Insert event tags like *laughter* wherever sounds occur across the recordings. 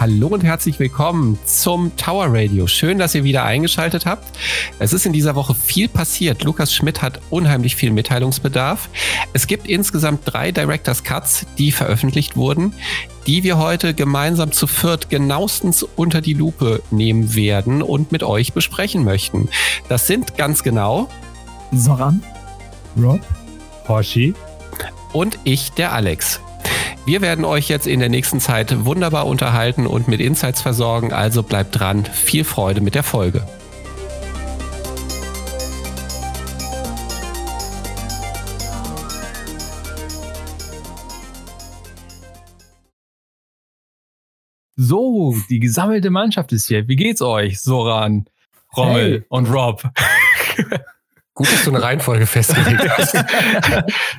Hallo und herzlich willkommen zum Tower Radio. Schön, dass ihr wieder eingeschaltet habt. Es ist in dieser Woche viel passiert. Lukas Schmidt hat unheimlich viel Mitteilungsbedarf. Es gibt insgesamt drei Directors Cuts, die veröffentlicht wurden, die wir heute gemeinsam zu viert genauestens unter die Lupe nehmen werden und mit euch besprechen möchten. Das sind ganz genau Soran, Rob, Hoshi und ich, der Alex. Wir werden euch jetzt in der nächsten Zeit wunderbar unterhalten und mit Insights versorgen, also bleibt dran. Viel Freude mit der Folge. So, die gesammelte Mannschaft ist hier. Wie geht's euch, Soran, Rommel Hey. und Rob? *laughs* Gut, dass du eine Reihenfolge festgelegt *laughs* hast.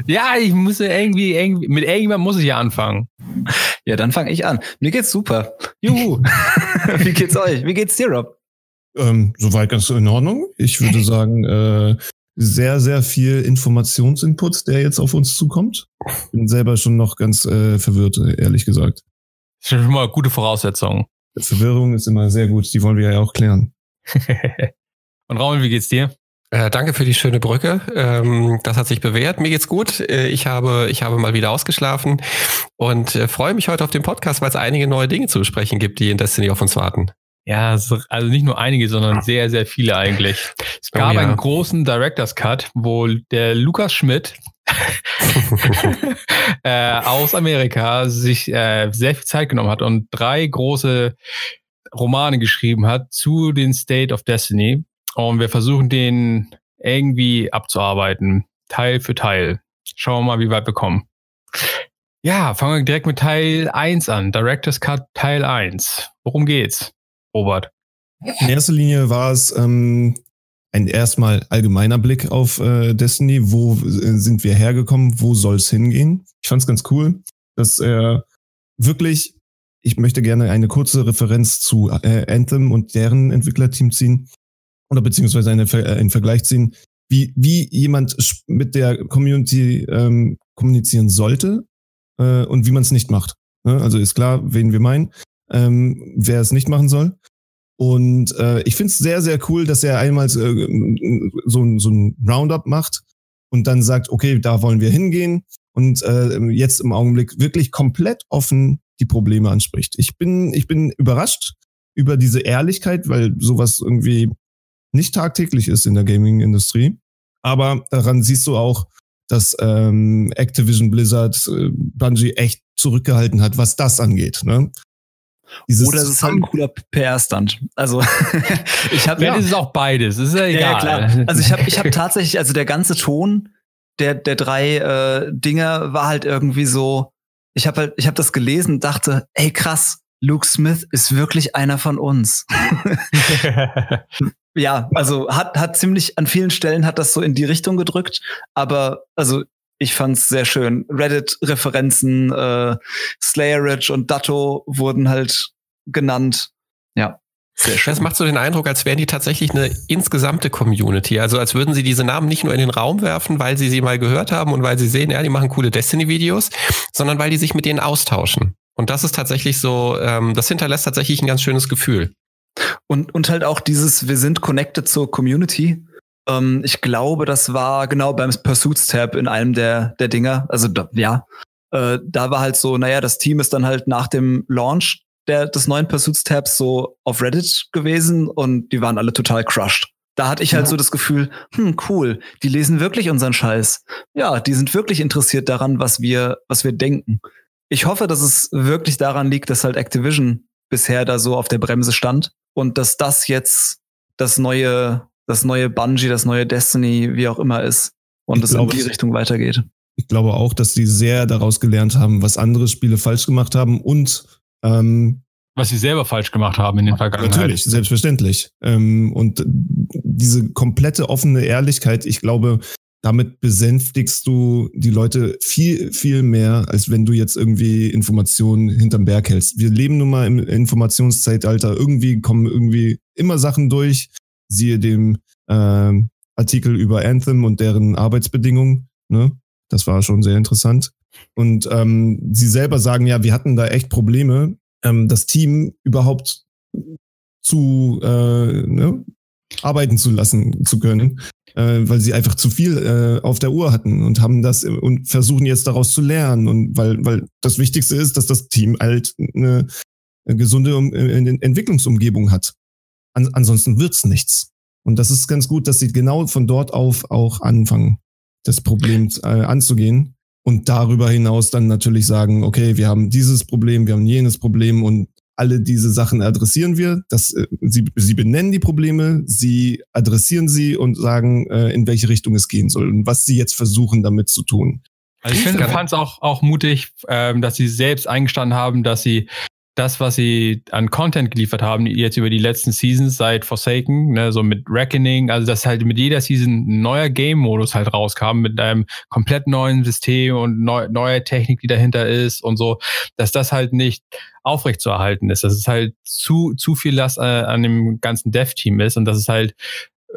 ja, ich muss ja irgendwie, irgendwie, mit irgendwann muss ich ja anfangen. Ja, dann fange ich an. Mir geht's super. Juhu. *laughs* Wie geht's euch? Wie geht's dir, Rob? Ähm, soweit ganz in Ordnung. Ich würde sagen, äh, sehr, sehr viel Informationsinput, der jetzt auf uns zukommt. Bin selber schon noch ganz äh, verwirrt, ehrlich gesagt. Das ist schon mal gute Voraussetzungen. Verwirrung ist immer sehr gut, die wollen wir ja auch klären. *laughs* und Rommel, wie geht's dir? Äh, danke für die schöne Brücke. Ähm, das hat sich bewährt. Mir geht's gut. Äh, ich habe, ich habe mal wieder ausgeschlafen und äh, freue mich heute auf den Podcast, weil es einige neue Dinge zu besprechen gibt, die in Destiny auf uns warten. Ja, so- also nicht nur einige, sondern sehr, sehr viele eigentlich. Es Oh gab ja. einen großen Director's Cut, wo der Lukas Schmidt *laughs* *laughs* äh, aus Amerika sich äh, sehr viel Zeit genommen hat und drei große Romane geschrieben hat zu den State of Destiny. Und wir versuchen den irgendwie abzuarbeiten, Teil für Teil. Schauen wir mal, wie weit wir kommen. Ja, fangen wir direkt mit Teil 1 an. Director's Cut Teil 1. Worum geht's, Robert? In erster Linie war es ähm, ein erstmal allgemeiner Blick auf äh, Destiny. Wo äh, sind wir hergekommen? Wo soll es hingehen? Ich fand es ganz cool, dass er wirklich, ich möchte gerne eine kurze Referenz zu äh, Anthem und deren Entwicklerteam ziehen oder beziehungsweise eine, Ver- äh, einen Vergleich ziehen, wie, wie jemand mit der Community ähm, kommunizieren sollte äh, und wie man es nicht macht. Ne? Also ist klar, wen wir meinen, ähm, wer es nicht machen soll. Und äh, ich finde es sehr, sehr cool, dass er einmal äh, so, ein- so ein Roundup macht und dann sagt, okay, da wollen wir hingehen und äh, jetzt im Augenblick wirklich komplett offen die Probleme anspricht. Ich bin, ich bin überrascht über diese Ehrlichkeit, weil sowas irgendwie nicht tagtäglich ist in der Gaming-Industrie. Aber daran siehst du auch, dass ähm, Activision Blizzard äh, Bungie echt zurückgehalten hat, was das angeht. Ne? Dieses Oder es ist halt ein cooler PR-Stunt. Also *laughs* ich habe Ja, das ist auch beides. Ist ja egal. ja, klar. Also ich habe ich hab tatsächlich, also der ganze Ton der, der drei äh, Dinger war halt irgendwie so, ich habe halt, ich habe das gelesen und dachte, ey krass, Luke Smith ist wirklich einer von uns. *laughs* *laughs* ja, also hat, hat ziemlich an vielen Stellen hat das so in die Richtung gedrückt, aber also ich fand's sehr schön. Reddit-Referenzen, äh, Slayer Ridge und Datto wurden halt genannt. Ja, sehr schön. Das macht so den Eindruck, als wären die tatsächlich eine insgesamte Community. Also als würden sie diese Namen nicht nur in den Raum werfen, weil sie sie mal gehört haben und weil sie sehen, ja, die machen coole Destiny-Videos, sondern weil die sich mit denen austauschen. Und das ist tatsächlich so, ähm, das hinterlässt tatsächlich ein ganz schönes Gefühl. Und, und halt auch dieses, wir sind connected zur Community. Ähm, ich glaube, das war genau beim Pursuits Tab in einem der, der Dinger. Also da, ja, äh, da war halt so, naja, das Team ist dann halt nach dem Launch der, des neuen Pursuits Tabs so auf Reddit gewesen und die waren alle total crushed. Da hatte ich halt Ja. so das Gefühl, hm, cool, die lesen wirklich unseren Scheiß. Ja, die sind wirklich interessiert daran, was wir, was wir denken. Ich hoffe, dass es wirklich daran liegt, dass halt Activision bisher da so auf der Bremse stand und dass das jetzt das neue, das neue Bungie, das neue Destiny, wie auch immer ist und es in die Richtung weitergeht. Ich glaube auch, dass die sehr daraus gelernt haben, was andere Spiele falsch gemacht haben und ähm, Was sie selber falsch gemacht haben in den Vergangenheit. natürlich, selbstverständlich. Ähm, und diese komplette offene Ehrlichkeit, ich glaube, damit besänftigst du die Leute viel, viel mehr, als wenn du jetzt irgendwie Informationen hinterm Berg hältst. Wir leben nun mal im Informationszeitalter. Irgendwie kommen irgendwie immer Sachen durch. Siehe dem ähm, Artikel über Anthem und deren Arbeitsbedingungen. Ne? Das war schon sehr interessant. Und ähm, sie selber sagen ja, wir hatten da echt Probleme. ähm, das Team überhaupt zu äh, ne, arbeiten zu lassen zu können, äh, weil sie einfach zu viel äh, auf der Uhr hatten und haben das und versuchen jetzt daraus zu lernen und weil weil das Wichtigste ist, dass das Team halt eine, gesunde um, äh, Entwicklungsumgebung hat. An, ansonsten wird's nichts. Und das ist ganz gut, dass sie genau von dort auf auch anfangen, das Problem äh, anzugehen und darüber hinaus dann natürlich sagen, okay, wir haben dieses Problem, wir haben jenes Problem und alle diese Sachen adressieren wir. Das, äh, sie, sie benennen die Probleme, sie adressieren sie und sagen, äh, in welche Richtung es gehen soll und was sie jetzt versuchen damit zu tun. Also ich finde, fand es auch, auch mutig, ähm, dass sie selbst eingestanden haben, dass sie das, was sie an Content geliefert haben, jetzt über die letzten Seasons seit Forsaken, ne, so mit Reckoning, also dass halt mit jeder Season ein neuer Game-Modus halt rauskam, mit einem komplett neuen System und neu, neuer Technik, die dahinter ist und so, dass das halt nicht aufrecht zu erhalten ist. Dass es halt zu, zu viel Last äh, an dem ganzen Dev-Team ist und dass es halt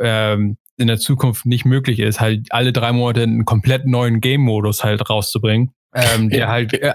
ähm, in der Zukunft nicht möglich ist, halt alle drei Monate einen komplett neuen Game-Modus halt rauszubringen. Ähm, der halt äh,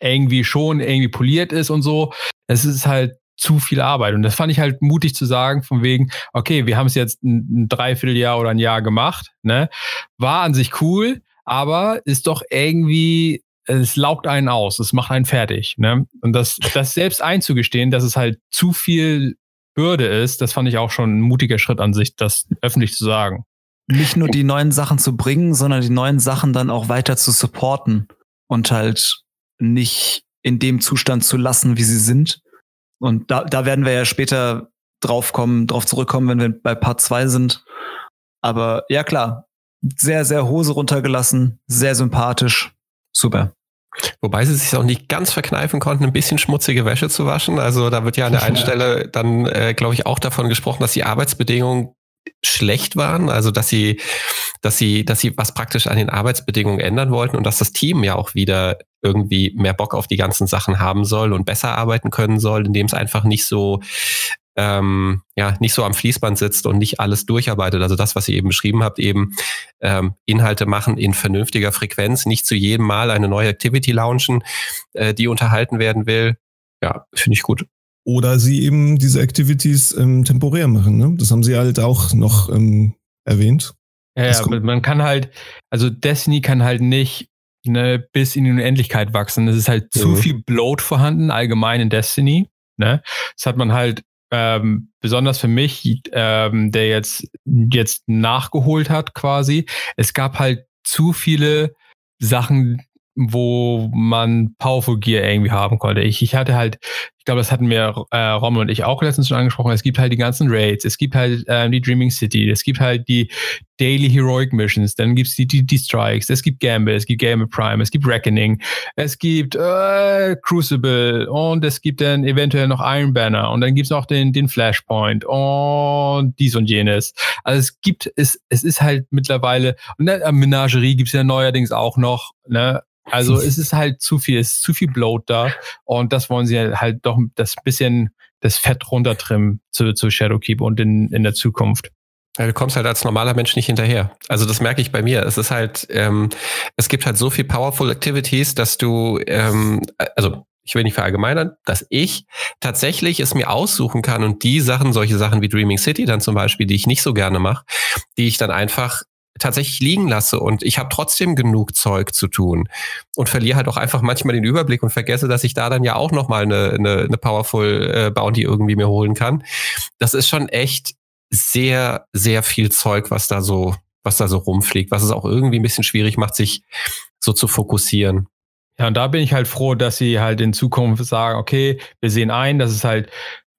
irgendwie schon irgendwie poliert ist und so. Es ist halt zu viel Arbeit. Und das fand ich halt mutig zu sagen, von wegen, okay, wir haben es jetzt ein, ein Dreivierteljahr oder ein Jahr gemacht, ne? War an sich cool, aber ist doch irgendwie, es laugt einen aus, es macht einen fertig, ne? Und das, das selbst einzugestehen, dass es halt zu viel Bürde ist, das fand ich auch schon ein mutiger Schritt an sich, das öffentlich zu sagen. Nicht nur die neuen Sachen zu bringen, sondern die neuen Sachen dann auch weiter zu supporten und halt nicht in dem Zustand zu lassen, wie sie sind. Und da, da werden wir ja später drauf kommen, drauf zurückkommen, wenn wir bei Part 2 sind. Aber ja, klar, sehr, sehr Hose runtergelassen, sehr sympathisch. Super. Wobei sie sich auch nicht ganz verkneifen konnten, ein bisschen schmutzige Wäsche zu waschen. Also da wird ja an der einen *laughs* Stelle dann, äh, glaube ich, auch davon gesprochen, dass die Arbeitsbedingungen schlecht waren, also dass sie, dass sie, dass sie was praktisch an den Arbeitsbedingungen ändern wollten und dass das Team ja auch wieder irgendwie mehr Bock auf die ganzen Sachen haben soll und besser arbeiten können soll, indem es einfach nicht so ähm, ja nicht so am Fließband sitzt und nicht alles durcharbeitet. Also das, was ihr eben beschrieben habt, eben ähm, Inhalte machen in vernünftiger Frequenz, nicht zu jedem Mal eine neue Activity launchen, äh, die unterhalten werden will. Ja, finde ich gut. Oder sie eben diese Activities ähm, temporär machen. Ne? Das haben sie halt auch noch ähm, erwähnt. Ja, ja man kann halt, also Destiny kann halt nicht ne, bis in die Unendlichkeit wachsen. Es ist halt zu viel Bloat vorhanden, allgemein in Destiny. Ne? Das hat man halt ähm, besonders für mich, ähm, der jetzt, jetzt nachgeholt hat quasi. Es gab halt zu viele Sachen, wo man Powerful Gear irgendwie haben konnte. Ich, ich hatte halt, glaube, das hatten wir äh, Rommel und ich auch letztens schon angesprochen. Es gibt halt die ganzen Raids, es gibt halt äh, die Dreaming City, es gibt halt die Daily Heroic Missions, dann gibt's die, die, die Strikes, es gibt Gamble, es gibt Gamble Prime, es gibt Reckoning, es gibt äh, Crucible und es gibt dann eventuell noch Iron Banner und dann gibt's noch den, den Flashpoint und dies und jenes. Also es gibt, es, es ist halt mittlerweile, und ne, Menagerie gibt's ja neuerdings auch noch, ne? Also es ist halt zu viel, es ist zu viel Bloat da und das wollen sie halt doch das bisschen das Fett runtertrimmen zu, zu Shadowkeep und in, in der Zukunft. Ja, du kommst halt als normaler Mensch nicht hinterher. Also das merke ich bei mir. Es ist halt, ähm, es gibt halt so viel Powerful Activities, dass du, ähm, also ich will nicht verallgemeinern, dass ich tatsächlich es mir aussuchen kann und die Sachen, solche Sachen wie Dreaming City dann zum Beispiel, die ich nicht so gerne mache, die ich dann einfach tatsächlich liegen lasse und ich habe trotzdem genug Zeug zu tun und verliere halt auch einfach manchmal den Überblick und vergesse, dass ich da dann ja auch nochmal eine, eine, eine Powerful äh, Bounty irgendwie mir holen kann. Das ist schon echt sehr, sehr viel Zeug, was da so, was da so rumfliegt, was es auch irgendwie ein bisschen schwierig macht, sich so zu fokussieren. Ja, und da bin ich halt froh, dass sie halt in Zukunft sagen, okay, wir sehen ein, dass es halt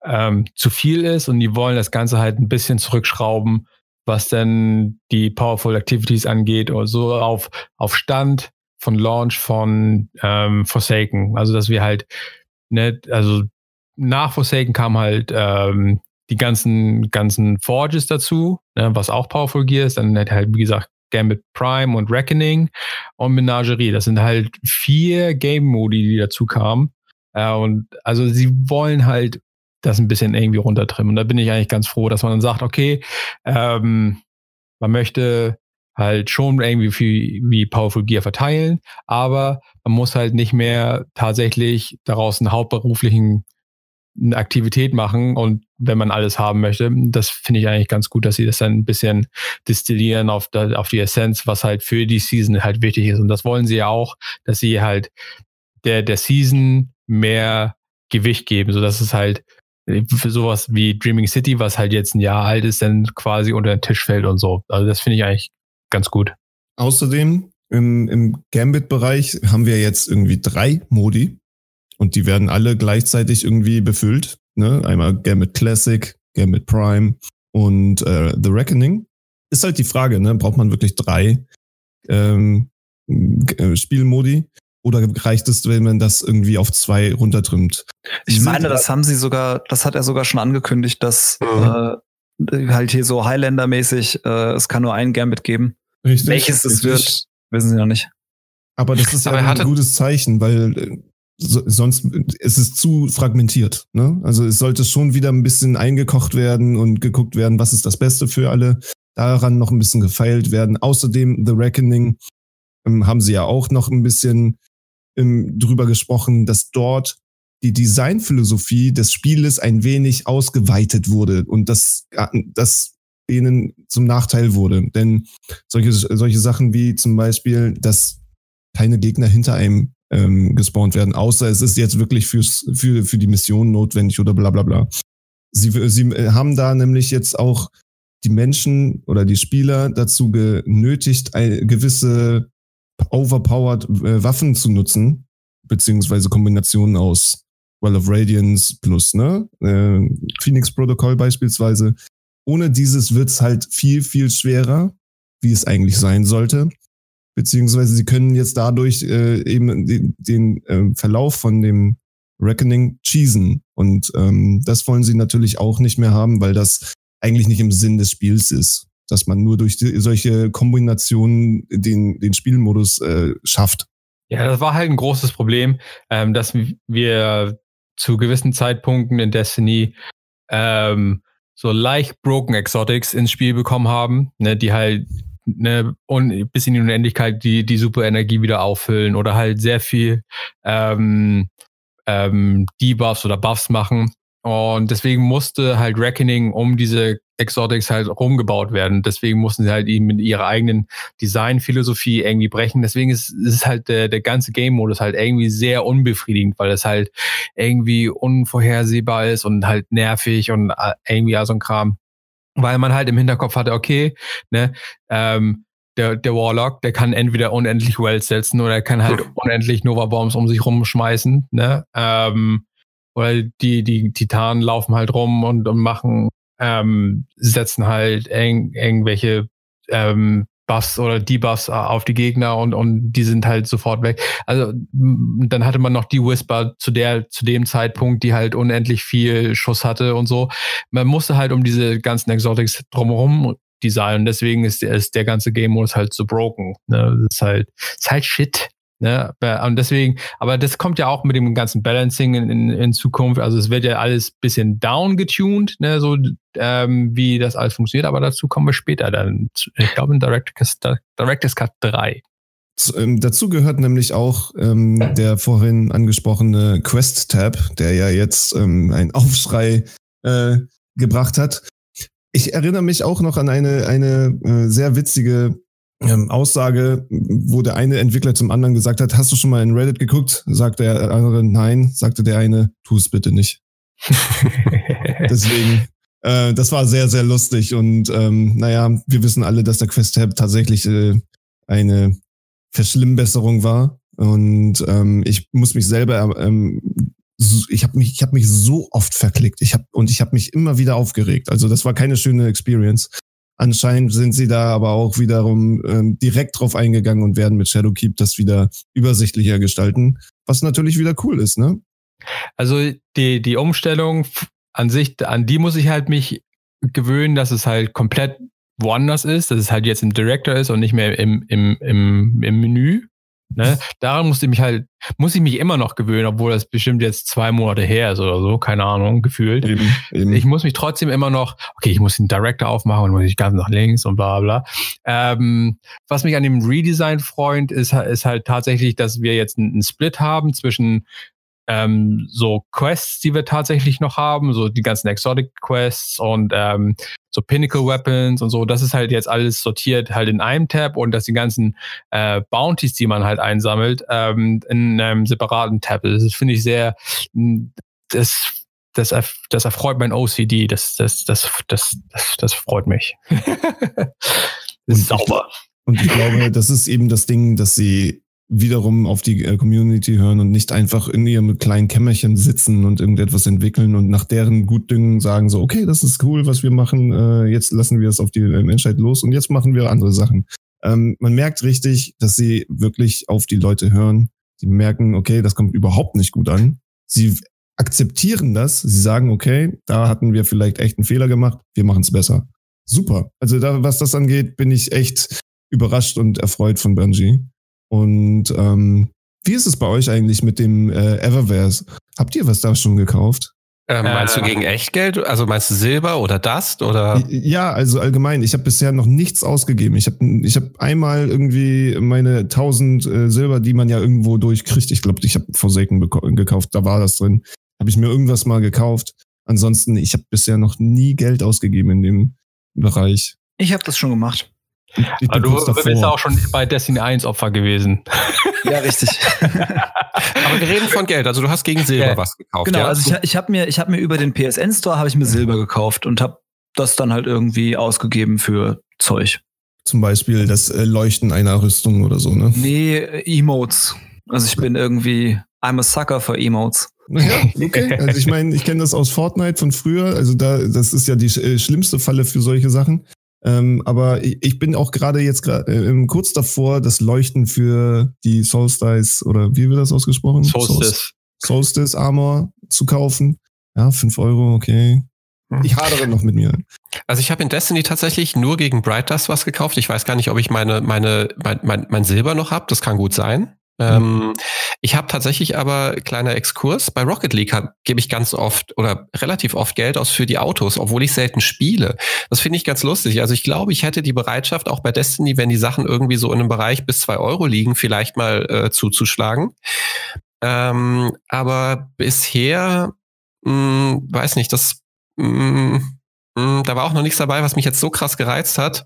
ähm, zu viel ist und die wollen das Ganze halt ein bisschen zurückschrauben, was denn die Powerful Activities angeht oder so auf, auf Stand von Launch von ähm, Forsaken. Also dass wir halt, ne, also nach Forsaken kam halt ähm, die ganzen, ganzen Forges dazu, ne, was auch Powerful Gear ist. Dann halt, wie gesagt, Gambit Prime und Reckoning und Menagerie. Das sind halt vier Game-Modi, die dazu kamen. Äh, und also sie wollen halt das ein bisschen irgendwie runtertrimmen. Und da bin ich eigentlich ganz froh, dass man dann sagt, okay, ähm, man möchte halt schon irgendwie wie, wie Powerful Gear verteilen, aber man muss halt nicht mehr tatsächlich daraus einen hauptberuflichen eine Aktivität machen und wenn man alles haben möchte, das finde ich eigentlich ganz gut, dass sie das dann ein bisschen distillieren auf, da, auf die Essenz, was halt für die Season halt wichtig ist. Und das wollen sie ja auch, dass sie halt der, der Season mehr Gewicht geben, so dass es halt für sowas wie Dreaming City, was halt jetzt ein Jahr alt ist, dann quasi unter den Tisch fällt und so. Also das finde ich eigentlich ganz gut. Außerdem im, im Gambit-Bereich haben wir jetzt irgendwie drei Modi und die werden alle gleichzeitig irgendwie befüllt. Ne? Einmal Gambit Classic, Gambit Prime und äh, The Reckoning. Ist halt die Frage, ne? braucht man wirklich drei ähm, äh, Spielmodi? Oder reicht es, wenn man das irgendwie auf zwei runtertrimmt? Ich meine, das haben sie sogar, das hat er sogar schon angekündigt, dass mhm. äh, halt hier so Highlander-mäßig, äh, es kann nur ein Gambit geben. Richtig, Welches es wird, wissen sie noch nicht. Aber das ist ja ein gutes Zeichen, weil äh, so, sonst ist es zu fragmentiert. Ne? Also es sollte schon wieder ein bisschen eingekocht werden und geguckt werden, was ist das Beste für alle. Daran noch ein bisschen gefeilt werden. Außerdem The Reckoning ähm, haben sie ja auch noch ein bisschen ähm, drüber gesprochen, dass dort die Designphilosophie des Spieles ein wenig ausgeweitet wurde und das, das denen zum Nachteil wurde. Denn solche, solche Sachen wie zum Beispiel, dass keine Gegner hinter einem ähm, gespawnt werden, außer es ist jetzt wirklich fürs, für, für die Mission notwendig oder bla bla bla. Sie, sie haben da nämlich jetzt auch die Menschen oder die Spieler dazu genötigt, gewisse overpowered äh, Waffen zu nutzen, beziehungsweise Kombinationen aus Well of Radiance plus ne, äh, Phoenix Protocol beispielsweise. Ohne dieses wird's halt viel, viel schwerer, wie es eigentlich sein sollte beziehungsweise sie können jetzt dadurch äh, eben den, den äh, Verlauf von dem Reckoning cheesen. Und ähm, das wollen sie natürlich auch nicht mehr haben, weil das eigentlich nicht im Sinn des Spiels ist, dass man nur durch die, solche Kombinationen den, den Spielmodus äh, schafft. Ja, das war halt ein großes Problem, ähm, dass wir zu gewissen Zeitpunkten in Destiny ähm, so leicht broken Exotics ins Spiel bekommen haben, ne, die halt ne, und bis in die Unendlichkeit die, die Superenergie wieder auffüllen oder halt sehr viel ähm, ähm, Debuffs oder Buffs machen. Und deswegen musste halt Reckoning um diese Exotics halt rumgebaut werden. Deswegen mussten sie halt eben mit ihrer eigenen Designphilosophie irgendwie brechen. Deswegen ist, ist halt der, der ganze Game-Modus halt irgendwie sehr unbefriedigend, weil es halt irgendwie unvorhersehbar ist und halt nervig und äh, irgendwie so ein Kram weil man halt im Hinterkopf hatte, okay, ne, ähm, der, der Warlock, der kann entweder unendlich Wells setzen oder er kann halt *laughs* unendlich Nova Bombs um sich rumschmeißen, ne? Ähm, oder die, die Titanen laufen halt rum und, und machen, ähm, setzen halt eng, irgendwelche ähm, Buffs oder Debuffs äh, auf die Gegner und, und die sind halt sofort weg. Also dann hatte man noch die Whisper zu der, zu dem Zeitpunkt, die halt unendlich viel Schuss hatte und so. Man musste halt um diese ganzen Exotics drumherum designen. Deswegen ist, ist der ganze Game Modus halt so broken. Ne? Das ist halt, ist halt shit. Ne? Und deswegen, aber das kommt ja auch mit dem ganzen Balancing in, in, in Zukunft. Also es wird ja alles bisschen down getuned, ne? so ähm, wie das alles funktioniert. Aber dazu kommen wir später dann. Ich glaube in Director's, Director's Cut 3. Ähm, dazu gehört nämlich auch ähm, der vorhin angesprochene Quest-Tab, der ja jetzt ähm, einen Aufschrei äh, gebracht hat. Ich erinnere mich auch noch an eine, eine äh, sehr witzige ähm, Aussage, wo der eine Entwickler zum anderen gesagt hat, hast du schon mal in Reddit geguckt? Sagte der andere, nein. Sagte der eine, tu es bitte nicht. *laughs* Deswegen, äh, das war sehr, sehr lustig. Und ähm, naja, wir wissen alle, dass der Quest-Tab tatsächlich äh, eine Verschlimmbesserung war. Und ähm, ich muss mich selber, ähm, ich habe mich, ich habe mich so oft verklickt. Ich habe und ich habe mich immer wieder aufgeregt. Also das war keine schöne Experience. Anscheinend sind sie da aber auch wiederum ähm, direkt drauf eingegangen und werden mit Shadowkeep das wieder übersichtlicher gestalten, was natürlich wieder cool ist, ne? Also die, die Umstellung an sich, an die muss ich halt mich gewöhnen, dass es halt komplett woanders ist, dass es halt jetzt im Director ist und nicht mehr im, im, im, im Menü. Ne? Daran musste ich mich halt, muss ich mich immer noch gewöhnen, obwohl das bestimmt jetzt zwei Monate her ist oder so, keine Ahnung, gefühlt. Eben, eben. Ich muss mich trotzdem immer noch, okay, ich muss den Director aufmachen und muss ich ganz nach links und bla bla. Ähm, was mich an dem Redesign freut, ist, ist halt tatsächlich, dass wir jetzt einen Split haben zwischen ähm, so Quests, die wir tatsächlich noch haben, so die ganzen Exotic Quests und ähm, so Pinnacle Weapons und so, das ist halt jetzt alles sortiert halt in einem Tab und dass die ganzen äh, Bounties, die man halt einsammelt, ähm, in einem separaten Tab. Das finde ich sehr, das, das, das erfreut mein OCD, das, das, das, das, das, das freut mich. *laughs* das ist sauber. Und ich glaube, das ist eben das Ding, dass sie wiederum auf die äh, Community hören und nicht einfach in ihrem kleinen Kämmerchen sitzen und irgendetwas entwickeln und nach deren Gutdüngen sagen so, okay, das ist cool, was wir machen, äh, jetzt lassen wir es auf die äh, Menschheit los und jetzt machen wir andere Sachen. Ähm, man merkt richtig, dass sie wirklich auf die Leute hören. Sie merken, okay, das kommt überhaupt nicht gut an. Sie akzeptieren das. Sie sagen, okay, da hatten wir vielleicht echt einen Fehler gemacht, wir machen es besser. Super. Also da, was das angeht, bin ich echt überrascht und erfreut von Bungie. Und ähm, wie ist es bei euch eigentlich mit dem äh, Eververse? Habt ihr was da schon gekauft? Ähm, meinst du gegen Echtgeld? Also meinst du Silber oder Dust oder? Ja, also allgemein. Ich habe bisher noch nichts ausgegeben. Ich habe ich hab einmal irgendwie meine 1000 äh, Silber, die man ja irgendwo durchkriegt. Ich glaube, ich habe Forsaken gekauft. Da war das drin. Habe ich mir irgendwas mal gekauft. Ansonsten, ich habe bisher noch nie Geld ausgegeben in dem Bereich. Ich habe das schon gemacht. Ich Aber du bist auch schon bei Destiny 1 Opfer gewesen. Ja, richtig. *laughs* Aber wir reden von Geld. Also du hast gegen Silber ja. was gekauft. Genau, ja? also ich, ich habe mir, ich hab mir über den PSN Store habe ich mir Silber gekauft und habe das dann halt irgendwie ausgegeben für Zeug. Zum Beispiel das äh, Leuchten einer Rüstung oder so, ne? Nee, Emotes. Also ich bin irgendwie, I'm a sucker for Emotes. Ja, okay. Also ich meine, ich kenne das aus Fortnite von früher. Also da, das ist ja die äh, schlimmste Falle für solche Sachen. Ähm, aber ich bin auch gerade jetzt äh, kurz davor, das Leuchten für die Solstice oder wie wird das ausgesprochen? Solstice. Solstice Armor zu kaufen. Ja, fünf Euro, okay. Hm. Ich hadere noch mit mir. Also ich habe in Destiny tatsächlich nur gegen Bright Dust was gekauft. Ich weiß gar nicht, ob ich meine, meine, mein, mein, mein Silber noch habe. Das kann gut sein. Ähm, ich habe tatsächlich aber kleiner Exkurs. Bei Rocket League gebe ich ganz oft oder relativ oft Geld aus für die Autos, obwohl ich selten spiele. Das finde ich ganz lustig. Also ich glaube, ich hätte die Bereitschaft auch bei Destiny, wenn die Sachen irgendwie so in einem Bereich bis zwei Euro liegen, vielleicht mal äh, zuzuschlagen. Ähm, aber bisher, mh, hm, weiß nicht, das mh, hm, hm, da war auch noch nichts dabei, was mich jetzt so krass gereizt hat.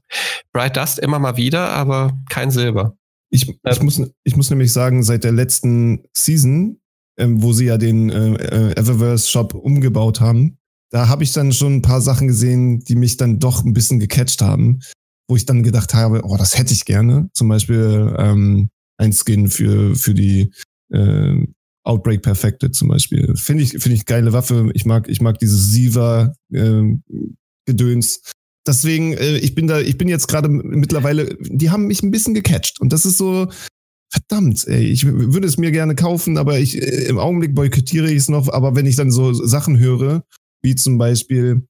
Bright Dust immer mal wieder, aber kein Silber. Ich, ich, muss, ich muss nämlich sagen, seit der letzten Season, ähm, wo sie ja den äh, äh, Eververse Shop umgebaut haben, da habe ich dann schon ein paar Sachen gesehen, die mich dann doch ein bisschen gecatcht haben, wo ich dann gedacht habe, oh, das hätte ich gerne. Zum Beispiel ähm, ein Skin für, für die äh, Outbreak Perfected zum Beispiel. Finde ich, finde ich geile Waffe. Ich mag, ich mag dieses Siva äh, Gedöns deswegen, äh, ich bin da, ich bin jetzt gerade mittlerweile, die haben mich ein bisschen gecatcht. Und das ist so, verdammt, ey, ich würde es mir gerne kaufen, aber ich äh, im Augenblick boykottiere ich es noch. Aber wenn ich dann so Sachen höre, wie zum Beispiel,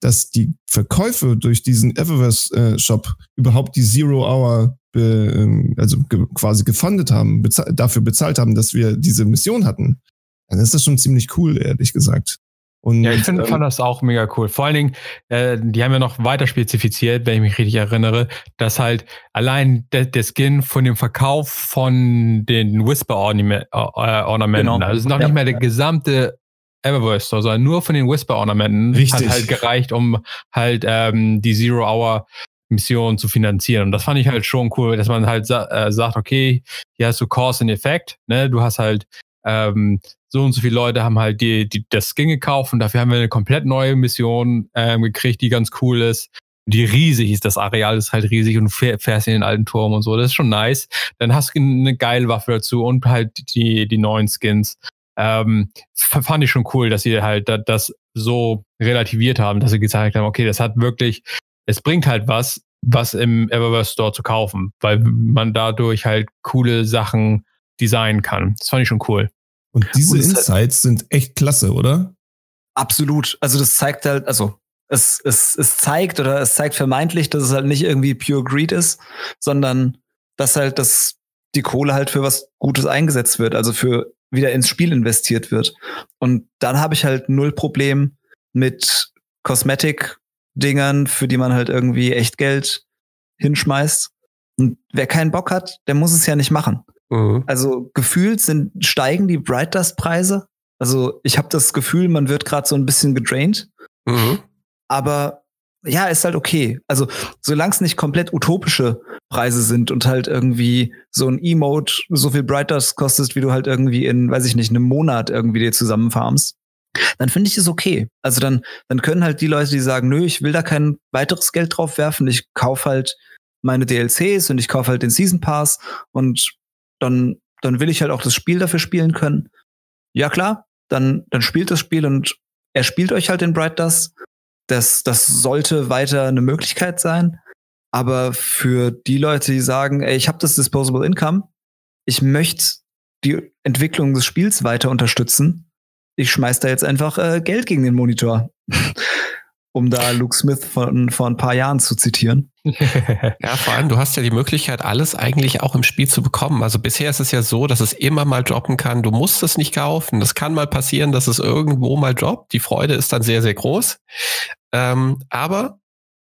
dass die Verkäufe durch diesen Eververse-Shop äh, überhaupt die Zero Hour be, ähm, also ge quasi gefundet haben, bezahl dafür bezahlt haben, dass wir diese Mission hatten, dann ist das schon ziemlich cool, ehrlich gesagt. Und, ja, *laughs* ich find, ähm, fand das auch mega cool. Vor allen Dingen, äh, die haben ja noch weiter spezifiziert, wenn ich mich richtig erinnere, dass halt allein der, der Skin von dem Verkauf von den Whisper-Ornamenten, äh, genau. also noch ja. nicht mehr der gesamte Eververse sondern nur von den Whisper-Ornamenten hat halt gereicht, um halt ähm, die Zero-Hour Mission zu finanzieren. Und das fand ich halt schon cool, dass man halt sa äh, sagt, okay, hier hast du Cause and Effect, ne? Du hast halt ähm, so und so viele Leute haben halt die, die, das Skin gekauft und dafür haben wir eine komplett neue Mission ähm, gekriegt, die ganz cool ist. Die riesig ist, das Areal ist halt riesig und du fährst in den alten Turm und so. Das ist schon nice. Dann hast du eine geile Waffe dazu und halt die, die neuen Skins. Ähm, fand ich schon cool, dass sie halt das so relativiert haben, dass sie gezeigt haben, okay, das hat wirklich, es bringt halt was, was im Eververse Store zu kaufen, weil man dadurch halt coole Sachen designen kann. Das fand ich schon cool. Und diese und Insights sind echt klasse, oder? Absolut. Also das zeigt halt, also es, es, es zeigt oder es zeigt vermeintlich, dass es halt nicht irgendwie pure Greed ist, sondern dass halt das die Kohle halt für was Gutes eingesetzt wird, also für wieder ins Spiel investiert wird. Und dann habe ich halt null Problem mit Cosmetic-Dingern, für die man halt irgendwie echt Geld hinschmeißt. Und wer keinen Bock hat, der muss es ja nicht machen. Mhm. Also gefühlt sind steigen die Bright Dust Preise. Also ich habe das Gefühl, man wird gerade so ein bisschen gedraint. Mhm. Aber ja, ist halt okay. Also solange es nicht komplett utopische Preise sind und halt irgendwie so ein Emote so viel Bright Dust kostet, wie du halt irgendwie in, weiß ich nicht, einem Monat irgendwie dir zusammenfarmst, dann finde ich es okay. Also dann, dann können halt die Leute, die sagen, nö, ich will da kein weiteres Geld drauf werfen, ich kaufe halt meine DLCs und ich kaufe halt den Season Pass und dann, dann will ich halt auch das Spiel dafür spielen können. Ja klar, dann, dann spielt das Spiel und er spielt euch halt den Bright Dust. Das, das sollte weiter eine Möglichkeit sein. Aber für die Leute, die sagen, ey, ich habe das Disposable Income, ich möchte die Entwicklung des Spiels weiter unterstützen, ich schmeiß da jetzt einfach äh, Geld gegen den Monitor. *laughs* um da Luke Smith von vor ein paar Jahren zu zitieren. *laughs* Ja, vor allem, du hast ja die Möglichkeit, alles eigentlich auch im Spiel zu bekommen. Also bisher ist es ja so, dass es immer mal droppen kann. Du musst es nicht kaufen. Das kann mal passieren, dass es irgendwo mal droppt. Die Freude ist dann sehr, sehr groß. Ähm, aber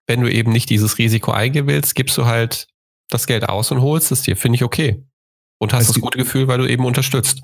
wenn du eben nicht dieses Risiko eingehen willst, gibst du halt das Geld aus und holst es dir. Finde ich okay. Und hast das gute Gefühl, weil du eben unterstützt.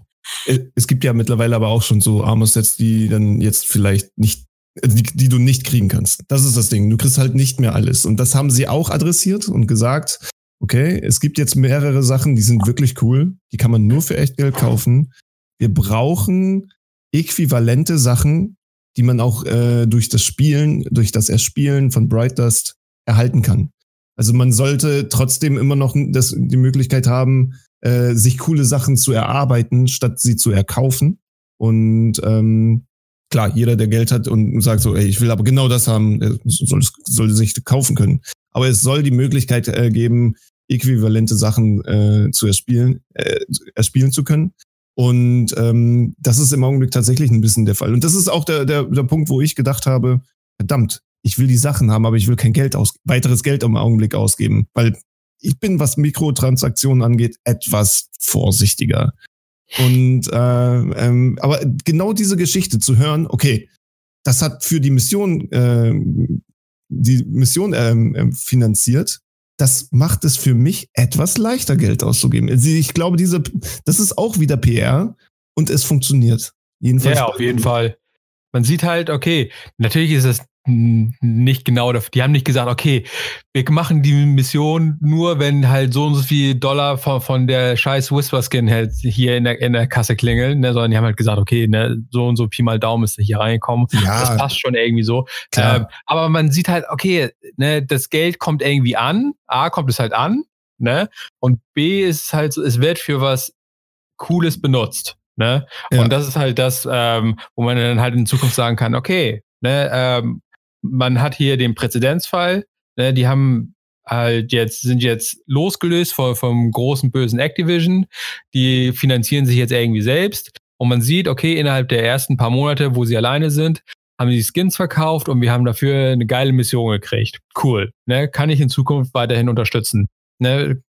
Es gibt ja mittlerweile aber auch schon so Armor-Sets, die dann jetzt vielleicht nicht, die, die du nicht kriegen kannst. Das ist das Ding. Du kriegst halt nicht mehr alles. Und das haben sie auch adressiert und gesagt, okay, es gibt jetzt mehrere Sachen, die sind wirklich cool. Die kann man nur für Echtgeld kaufen. Wir brauchen äquivalente Sachen, die man auch äh, durch das Spielen, durch das Erspielen von Bright Dust erhalten kann. Also man sollte trotzdem immer noch das, die Möglichkeit haben, äh, sich coole Sachen zu erarbeiten, statt sie zu erkaufen. Und ähm, klar, jeder, der Geld hat und sagt so, ey, ich will aber genau das haben, der soll, soll sich kaufen können. Aber es soll die Möglichkeit äh, geben, äquivalente Sachen äh, zu erspielen, äh, erspielen zu können. Und ähm, das ist im Augenblick tatsächlich ein bisschen der Fall. Und das ist auch der, der, der Punkt, wo ich gedacht habe, verdammt, ich will die Sachen haben, aber ich will kein Geld aus, weiteres Geld im Augenblick ausgeben, weil ich bin, was Mikrotransaktionen angeht, etwas vorsichtiger. Und äh, ähm, aber genau diese Geschichte zu hören, okay, das hat für die Mission äh, die Mission ähm, ähm, finanziert, das macht es für mich etwas leichter, Geld auszugeben. Also ich glaube, diese, das ist auch wieder PR und es funktioniert. Jedenfalls. Ja, auf jeden Fall. Man sieht halt, okay, natürlich ist es nicht genau, dafür- die haben nicht gesagt, okay, wir machen die Mission nur, wenn halt so und so viel Dollar von, von der scheiß Whisper-Skin halt hier in der, in der Kasse klingeln, ne, sondern die haben halt gesagt, okay, ne, so und so Pi mal Daumen ist hier reingekommen. Das ja, passt schon irgendwie so. Ähm, aber man sieht halt, okay, ne, das Geld kommt irgendwie an. A, kommt es halt an, ne? Und B ist halt, so, es wird für was Cooles benutzt, ne? Ja. Und das ist halt das, ähm, wo man dann halt in Zukunft sagen kann, okay, ne, ähm, man hat hier den Präzedenzfall, ne, die haben halt jetzt, sind jetzt losgelöst vom, vom großen bösen Activision, die finanzieren sich jetzt irgendwie selbst und man sieht, okay, innerhalb der ersten paar Monate, wo sie alleine sind, haben sie Skins verkauft und wir haben dafür eine geile Mission gekriegt. Cool. Ne? Kann ich in Zukunft weiterhin unterstützen. Ne?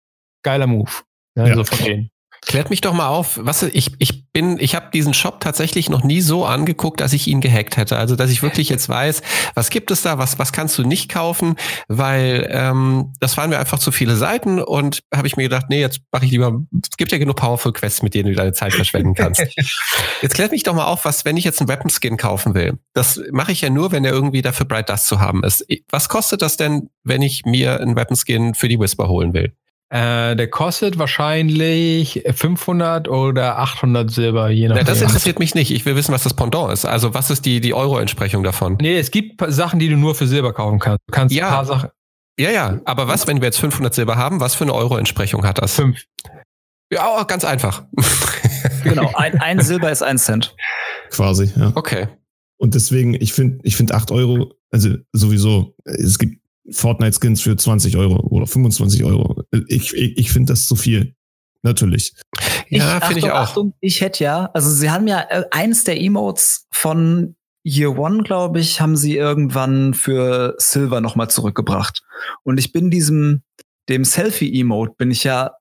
Geiler Move. Ne? Ja. So von denen. Klärt mich doch mal auf, was ich ich bin ich habe diesen Shop tatsächlich noch nie so angeguckt, dass ich ihn gehackt hätte. Also dass ich wirklich jetzt weiß, was gibt es da, was was kannst du nicht kaufen, weil ähm, das waren mir einfach zu viele Seiten und habe ich mir gedacht, nee, jetzt mache ich lieber. Es gibt ja genug Powerful Quests, mit denen du deine Zeit verschwenden kannst. *laughs* jetzt klärt mich doch mal auf, was wenn ich jetzt einen Weapon Skin kaufen will. Das mache ich ja nur, wenn er irgendwie dafür Bright Dust zu haben ist. Was kostet das denn, wenn ich mir einen Weapon Skin für die Whisper holen will? Äh, der kostet wahrscheinlich 500 oder 800 Silber, je Na, nachdem. das interessiert mich nicht. Ich will wissen, was das Pendant ist. Also was ist die, die Euro-Entsprechung davon? nee, es gibt Sachen, die du nur für Silber kaufen kannst. Du kannst Ja. ein paar Sachen. Ja, ja. Aber was, wenn wir jetzt 500 Silber haben, was für eine Euro-Entsprechung hat das? Fünf. Ja, oh, ganz einfach. *laughs* Genau, ein, ein Silber ist ein Cent. quasi, ja. Okay. Und deswegen, ich finde, ich finde 8 Euro, also sowieso, es gibt Fortnite-Skins für 20 Euro oder 25 Euro. Ich, ich, ich finde das zu viel. Natürlich. Ja, finde ich auch. Achtung, ich hätte ja, also sie haben ja äh, eins der Emotes von Year One, glaube ich, haben sie irgendwann für Silver nochmal zurückgebracht. Und ich bin diesem, dem Selfie-Emote bin ich ja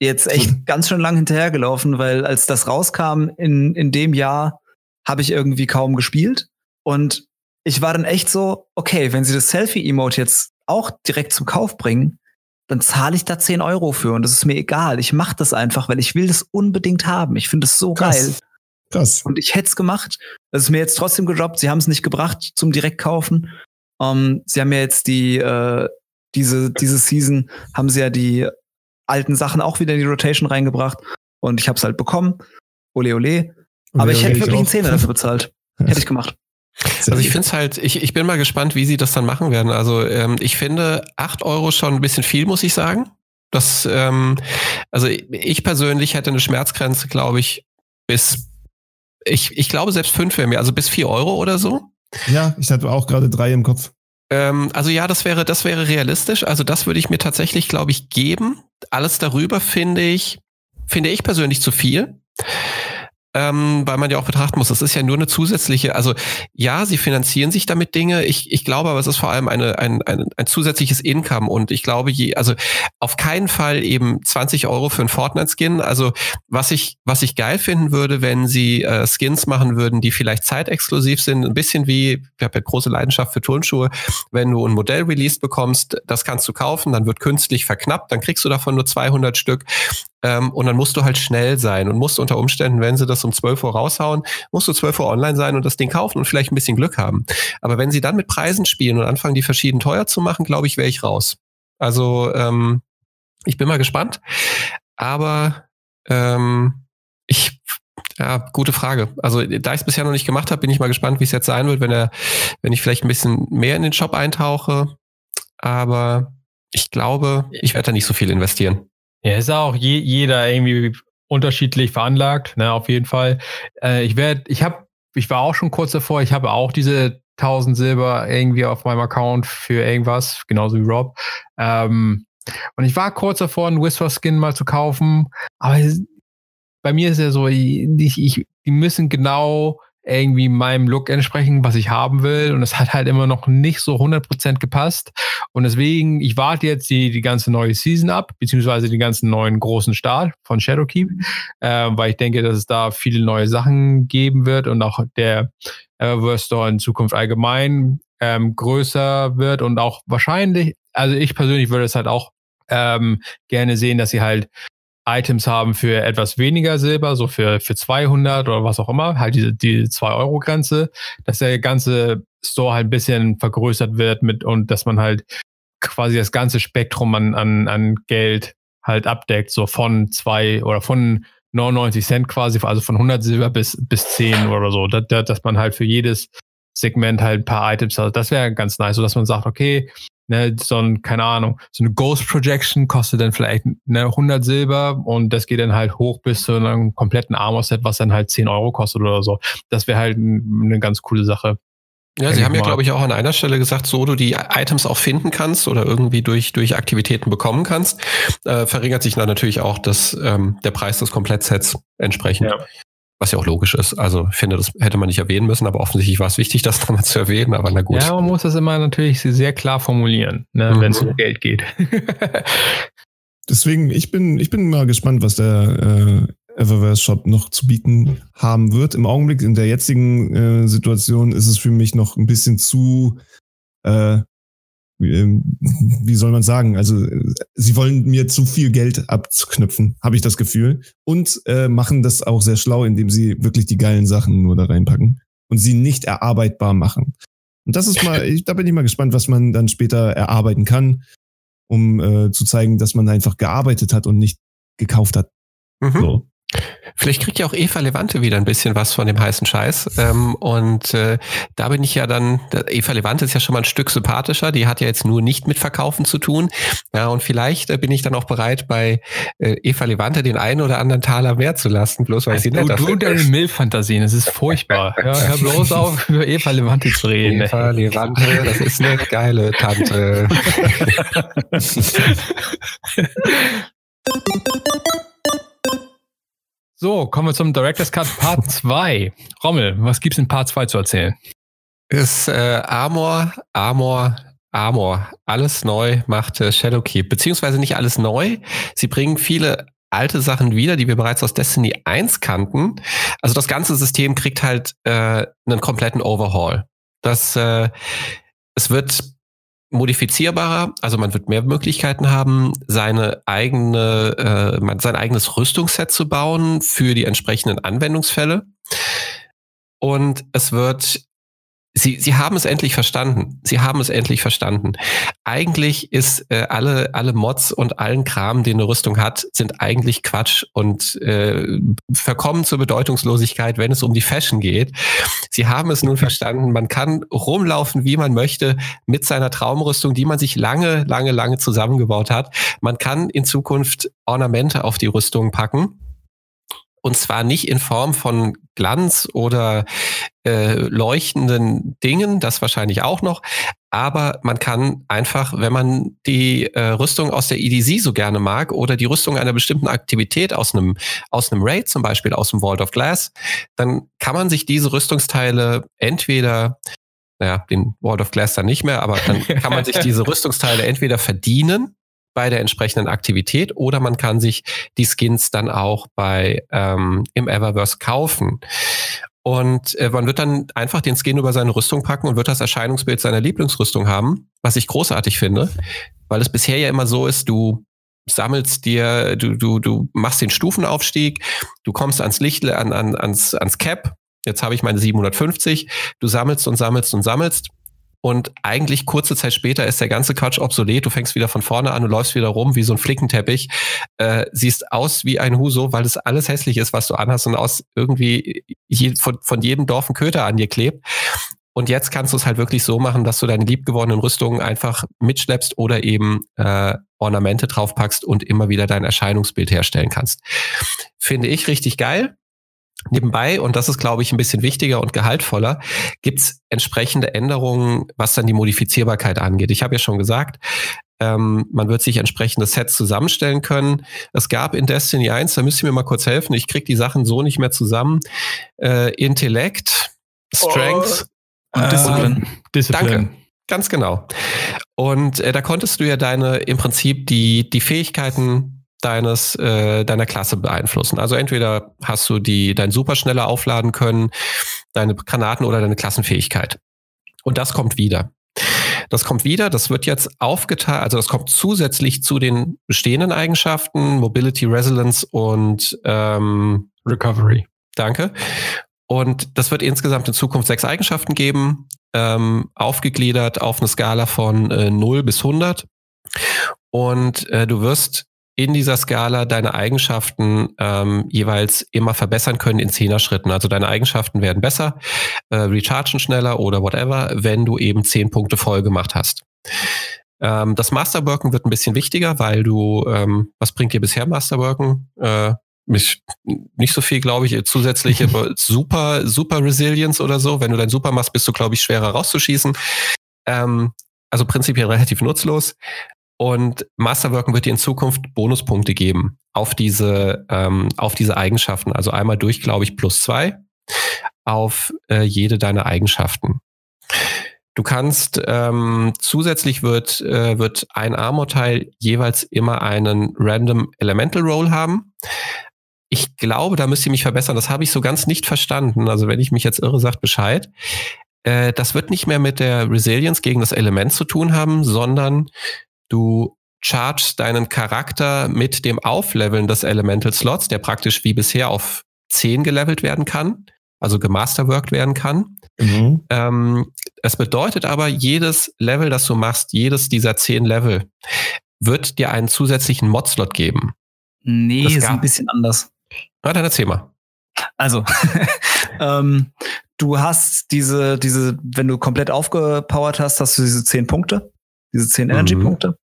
jetzt echt *laughs* ganz schön lang hinterhergelaufen, weil als das rauskam in, in dem Jahr, habe ich irgendwie kaum gespielt. Und ich war dann echt so, okay, wenn sie das Selfie-Emote jetzt auch direkt zum Kauf bringen, dann zahle ich da 10 Euro für und das ist mir egal. Ich mache das einfach, weil ich will das unbedingt haben. Ich finde es so Krass. geil. Krass. Und ich hätte es gemacht. Das ist mir jetzt trotzdem gedroppt. Sie haben es nicht gebracht zum Direktkaufen. Ähm, sie haben ja jetzt die, äh, diese, diese Season haben sie ja die alten Sachen auch wieder in die Rotation reingebracht. Und ich habe es halt bekommen. Ole ole. Aber ich hätte wirklich einen Zehner dafür bezahlt. *laughs* Hätte ich gemacht. Also ich finde es halt, ich, ich bin mal gespannt, wie sie das dann machen werden. Also ähm, ich finde 8 Euro schon ein bisschen viel, muss ich sagen. Das, ähm, also ich persönlich hätte eine Schmerzgrenze, glaube ich, bis, ich, ich glaube selbst 5 wäre mir, also bis 4 Euro oder so. Ja, ich hatte auch gerade drei im Kopf. Ähm, also ja, das wäre, das wäre realistisch. Also das würde ich mir tatsächlich, glaube ich, geben. Alles darüber finde ich, finde ich persönlich zu viel. Ähm, weil man ja auch betrachten muss, das ist ja nur eine zusätzliche, also ja, sie finanzieren sich damit Dinge. Ich, ich glaube aber, es ist vor allem eine, ein, ein, ein zusätzliches Income und ich glaube, je, also auf keinen Fall eben 20 Euro für einen Fortnite-Skin. Also was ich, was ich geil finden würde, wenn sie äh, Skins machen würden, die vielleicht zeitexklusiv sind, ein bisschen wie, ich habe ja große Leidenschaft für Turnschuhe, wenn du ein Modell released bekommst, das kannst du kaufen, dann wird künstlich verknappt, dann kriegst du davon nur 200 Stück ähm, und dann musst du halt schnell sein und musst unter Umständen, wenn sie das um 12 Uhr raushauen, musst du 12 Uhr online sein und das Ding kaufen und vielleicht ein bisschen Glück haben. Aber wenn sie dann mit Preisen spielen und anfangen, die verschieden teuer zu machen, glaube ich, wäre ich raus. Also ähm, ich bin mal gespannt. Aber ähm, ich, ja, gute Frage. Also da ich es bisher noch nicht gemacht habe, bin ich mal gespannt, wie es jetzt sein wird, wenn er, wenn ich vielleicht ein bisschen mehr in den Shop eintauche. Aber ich glaube, ich werde da nicht so viel investieren. Ja, ist auch je, jeder irgendwie unterschiedlich veranlagt, ne, auf jeden Fall. Äh, ich werde, ich habe, ich war auch schon kurz davor, ich habe auch diese 1000 Silber irgendwie auf meinem Account für irgendwas, genauso wie Rob. Ähm, und ich war kurz davor, einen Whisper Skin mal zu kaufen, aber bei mir ist ja so, ich, ich, die müssen genau irgendwie meinem Look entsprechen, was ich haben will. Und es hat halt immer noch nicht so 100% gepasst. Und deswegen, ich warte jetzt die, die ganze neue Season ab, beziehungsweise den ganzen neuen großen Start von Shadowkeep, äh, weil ich denke, dass es da viele neue Sachen geben wird und auch der Eververse Store in Zukunft allgemein ähm, größer wird und auch wahrscheinlich, also ich persönlich würde es halt auch ähm, gerne sehen, dass sie halt Items haben für etwas weniger Silber, so für, für 200 oder was auch immer, halt diese, die 2-Euro-Grenze, dass der ganze Store halt ein bisschen vergrößert wird mit und dass man halt quasi das ganze Spektrum an, an, an Geld halt abdeckt, so von zwei oder von 99 Cent quasi, also von 100 Silber bis, bis 10 oder so, dass, dass man halt für jedes Segment halt ein paar Items hat. Das wäre ganz nice, so dass man sagt, okay, ne, so ein, keine Ahnung, so eine Ghost Projection kostet dann vielleicht ne, 100 Silber und das geht dann halt hoch bis zu einem kompletten Armor-Set, was dann halt 10 Euro kostet oder so. Das wäre halt eine ganz coole Sache. Ja, Sie haben ja, glaube ich, auch an einer Stelle gesagt, so du die Items auch finden kannst oder irgendwie durch, durch Aktivitäten bekommen kannst, äh, verringert sich dann natürlich auch das, ähm, der Preis des Komplettsets entsprechend. Ja. Was ja auch logisch ist. Also ich finde, das hätte man nicht erwähnen müssen, aber offensichtlich war es wichtig, das nochmal zu erwähnen, aber na gut. Ja, man muss das immer natürlich sehr klar formulieren, ne, Mhm. wenn es um Geld geht. *laughs* Deswegen, ich bin, ich bin mal gespannt, was der äh, Eververse Shop noch zu bieten haben wird. Im Augenblick, in der jetzigen äh, Situation, ist es für mich noch ein bisschen zu, äh, wie, ähm, wie soll man sagen? Also, äh, sie wollen mir zu viel Geld abzuknüpfen, habe ich das Gefühl. Und äh, machen das auch sehr schlau, indem sie wirklich die geilen Sachen nur da reinpacken und sie nicht erarbeitbar machen. Und das ist mal, *laughs* ich, da bin ich mal gespannt, was man dann später erarbeiten kann um äh, zu zeigen, dass man einfach gearbeitet hat und nicht gekauft hat. Mhm. So. Vielleicht kriegt ja auch Eva Levante wieder ein bisschen was von dem heißen Scheiß. Ähm, und äh, da bin ich ja dann, Eva Levante ist ja schon mal ein Stück sympathischer, die hat ja jetzt nur nicht mit Verkaufen zu tun. Ja, und vielleicht äh, bin ich dann auch bereit, bei äh, Eva Levante den einen oder anderen Taler mehr zu lassen, bloß weil sie du, netter du und finde. deine Milf-Fantasien, das ist furchtbar. *laughs* Ja, hör bloß auf, über Eva Levante zu reden. Eva Levante, das ist eine geile Tante. *laughs* *laughs* So, kommen wir zum Director's Cut Part *laughs* 2. Rommel, was gibt's in Part 2 zu erzählen? ist äh, Armor, Armor, Armor. Alles neu macht äh, Shadowkeep. Beziehungsweise nicht alles neu. Sie bringen viele alte Sachen wieder, die wir bereits aus Destiny 1 kannten. Also das ganze System kriegt halt äh, einen kompletten Overhaul. Das, äh, es wird modifizierbarer, also man wird mehr Möglichkeiten haben, seine eigene, äh, sein eigenes Rüstungsset zu bauen für die entsprechenden Anwendungsfälle. Und es wird Sie, Sie haben es endlich verstanden. Sie haben es endlich verstanden. Eigentlich ist äh, alle, alle Mods und allen Kram, den eine Rüstung hat, sind eigentlich Quatsch und äh, verkommen zur Bedeutungslosigkeit, wenn es um die Fashion geht. Sie haben es nun verstanden. Man kann rumlaufen, wie man möchte, mit seiner Traumrüstung, die man sich lange, lange, lange zusammengebaut hat. Man kann in Zukunft Ornamente auf die Rüstung packen und zwar nicht in Form von Glanz oder äh, leuchtenden Dingen, das wahrscheinlich auch noch. Aber man kann einfach, wenn man die äh, Rüstung aus der EDZ so gerne mag oder die Rüstung einer bestimmten Aktivität aus einem, aus einem Raid, zum Beispiel aus dem Vault of Glass, dann kann man sich diese Rüstungsteile entweder naja, den Vault of Glass dann nicht mehr, aber dann kann man sich *laughs* diese Rüstungsteile entweder verdienen bei der entsprechenden Aktivität oder man kann sich die Skins dann auch bei ähm, im Eververse kaufen. Und äh, man wird dann einfach den Skin über seine Rüstung packen und wird das Erscheinungsbild seiner Lieblingsrüstung haben, was ich großartig finde, weil es bisher ja immer so ist, du sammelst dir, du, du, du machst den Stufenaufstieg, du kommst ans Licht, an, an, ans, ans Cap, jetzt habe ich meine 750, du sammelst und sammelst und sammelst und eigentlich kurze Zeit später ist der ganze Quatsch obsolet. Du fängst wieder von vorne an und läufst wieder rum wie so ein Flickenteppich. Äh, siehst aus wie ein Huso, weil das alles hässlich ist, was du anhast und aus irgendwie je, von, von jedem Dorf ein Köter an dir klebt. Und jetzt kannst du es halt wirklich so machen, dass du deine liebgewordenen Rüstungen einfach mitschleppst oder eben äh, Ornamente draufpackst und immer wieder dein Erscheinungsbild herstellen kannst. Finde ich richtig geil. Nebenbei, und das ist, glaube ich, ein bisschen wichtiger und gehaltvoller, gibt's entsprechende Änderungen, was dann die Modifizierbarkeit angeht. Ich habe ja schon gesagt, ähm, man wird sich entsprechende Sets zusammenstellen können. Es gab in Destiny 1, da müsst ihr mir mal kurz helfen, ich kriege die Sachen so nicht mehr zusammen. Äh, Intellekt, Strength oh. und Discipline. Discipline. Danke. Ganz genau. Und äh, da konntest du ja deine, im Prinzip die, die Fähigkeiten deines äh, deiner Klasse beeinflussen. Also entweder hast du die dein super schneller aufladen können, deine Granaten oder deine Klassenfähigkeit. Und das kommt wieder. Das kommt wieder, das wird jetzt aufgeteilt, also das kommt zusätzlich zu den bestehenden Eigenschaften, Mobility, Resilience und ähm, Recovery. Danke. Und das wird insgesamt in Zukunft sechs Eigenschaften geben, ähm, aufgegliedert auf eine Skala von äh, 0 bis 100. Und äh, du wirst in dieser Skala deine Eigenschaften ähm, jeweils immer verbessern können in Zehner-Schritten. Also deine Eigenschaften werden besser, äh, rechargen schneller oder whatever, wenn du eben zehn Punkte voll gemacht hast. Ähm, das Masterworken wird ein bisschen wichtiger, weil du, ähm, was bringt dir bisher Masterworken? Äh, mich, nicht so viel, glaube ich, zusätzliche *laughs* super, super Resilience oder so. Wenn du dein Super machst, bist du, glaube ich, schwerer rauszuschießen. Ähm, also prinzipiell relativ nutzlos. Und Masterworken wird dir in Zukunft Bonuspunkte geben auf diese, ähm, auf diese Eigenschaften. Also einmal durch, glaube ich, plus zwei auf äh, jede deiner Eigenschaften. Du kannst ähm, zusätzlich wird, äh, wird ein Armor-Teil jeweils immer einen Random Elemental Roll haben. Ich glaube, da müsst ihr mich verbessern. Das habe ich so ganz nicht verstanden. Also wenn ich mich jetzt irre, sagt Bescheid. Äh, das wird nicht mehr mit der Resilience gegen das Element zu tun haben, sondern Du chargest deinen Charakter mit dem Aufleveln des Elemental Slots, der praktisch wie bisher auf 10 gelevelt werden kann, also gemasterworked werden kann. Mhm. Ähm, es bedeutet aber, jedes Level, das du machst, jedes dieser 10 Level, wird dir einen zusätzlichen Mod-Slot geben. Nee, das ist ein bisschen anders. Na, dann erzähl mal. Also, *laughs* ähm, du hast diese, diese, wenn du komplett aufgepowert hast, hast du diese 10 Punkte diese zehn mhm. Energy-Punkte.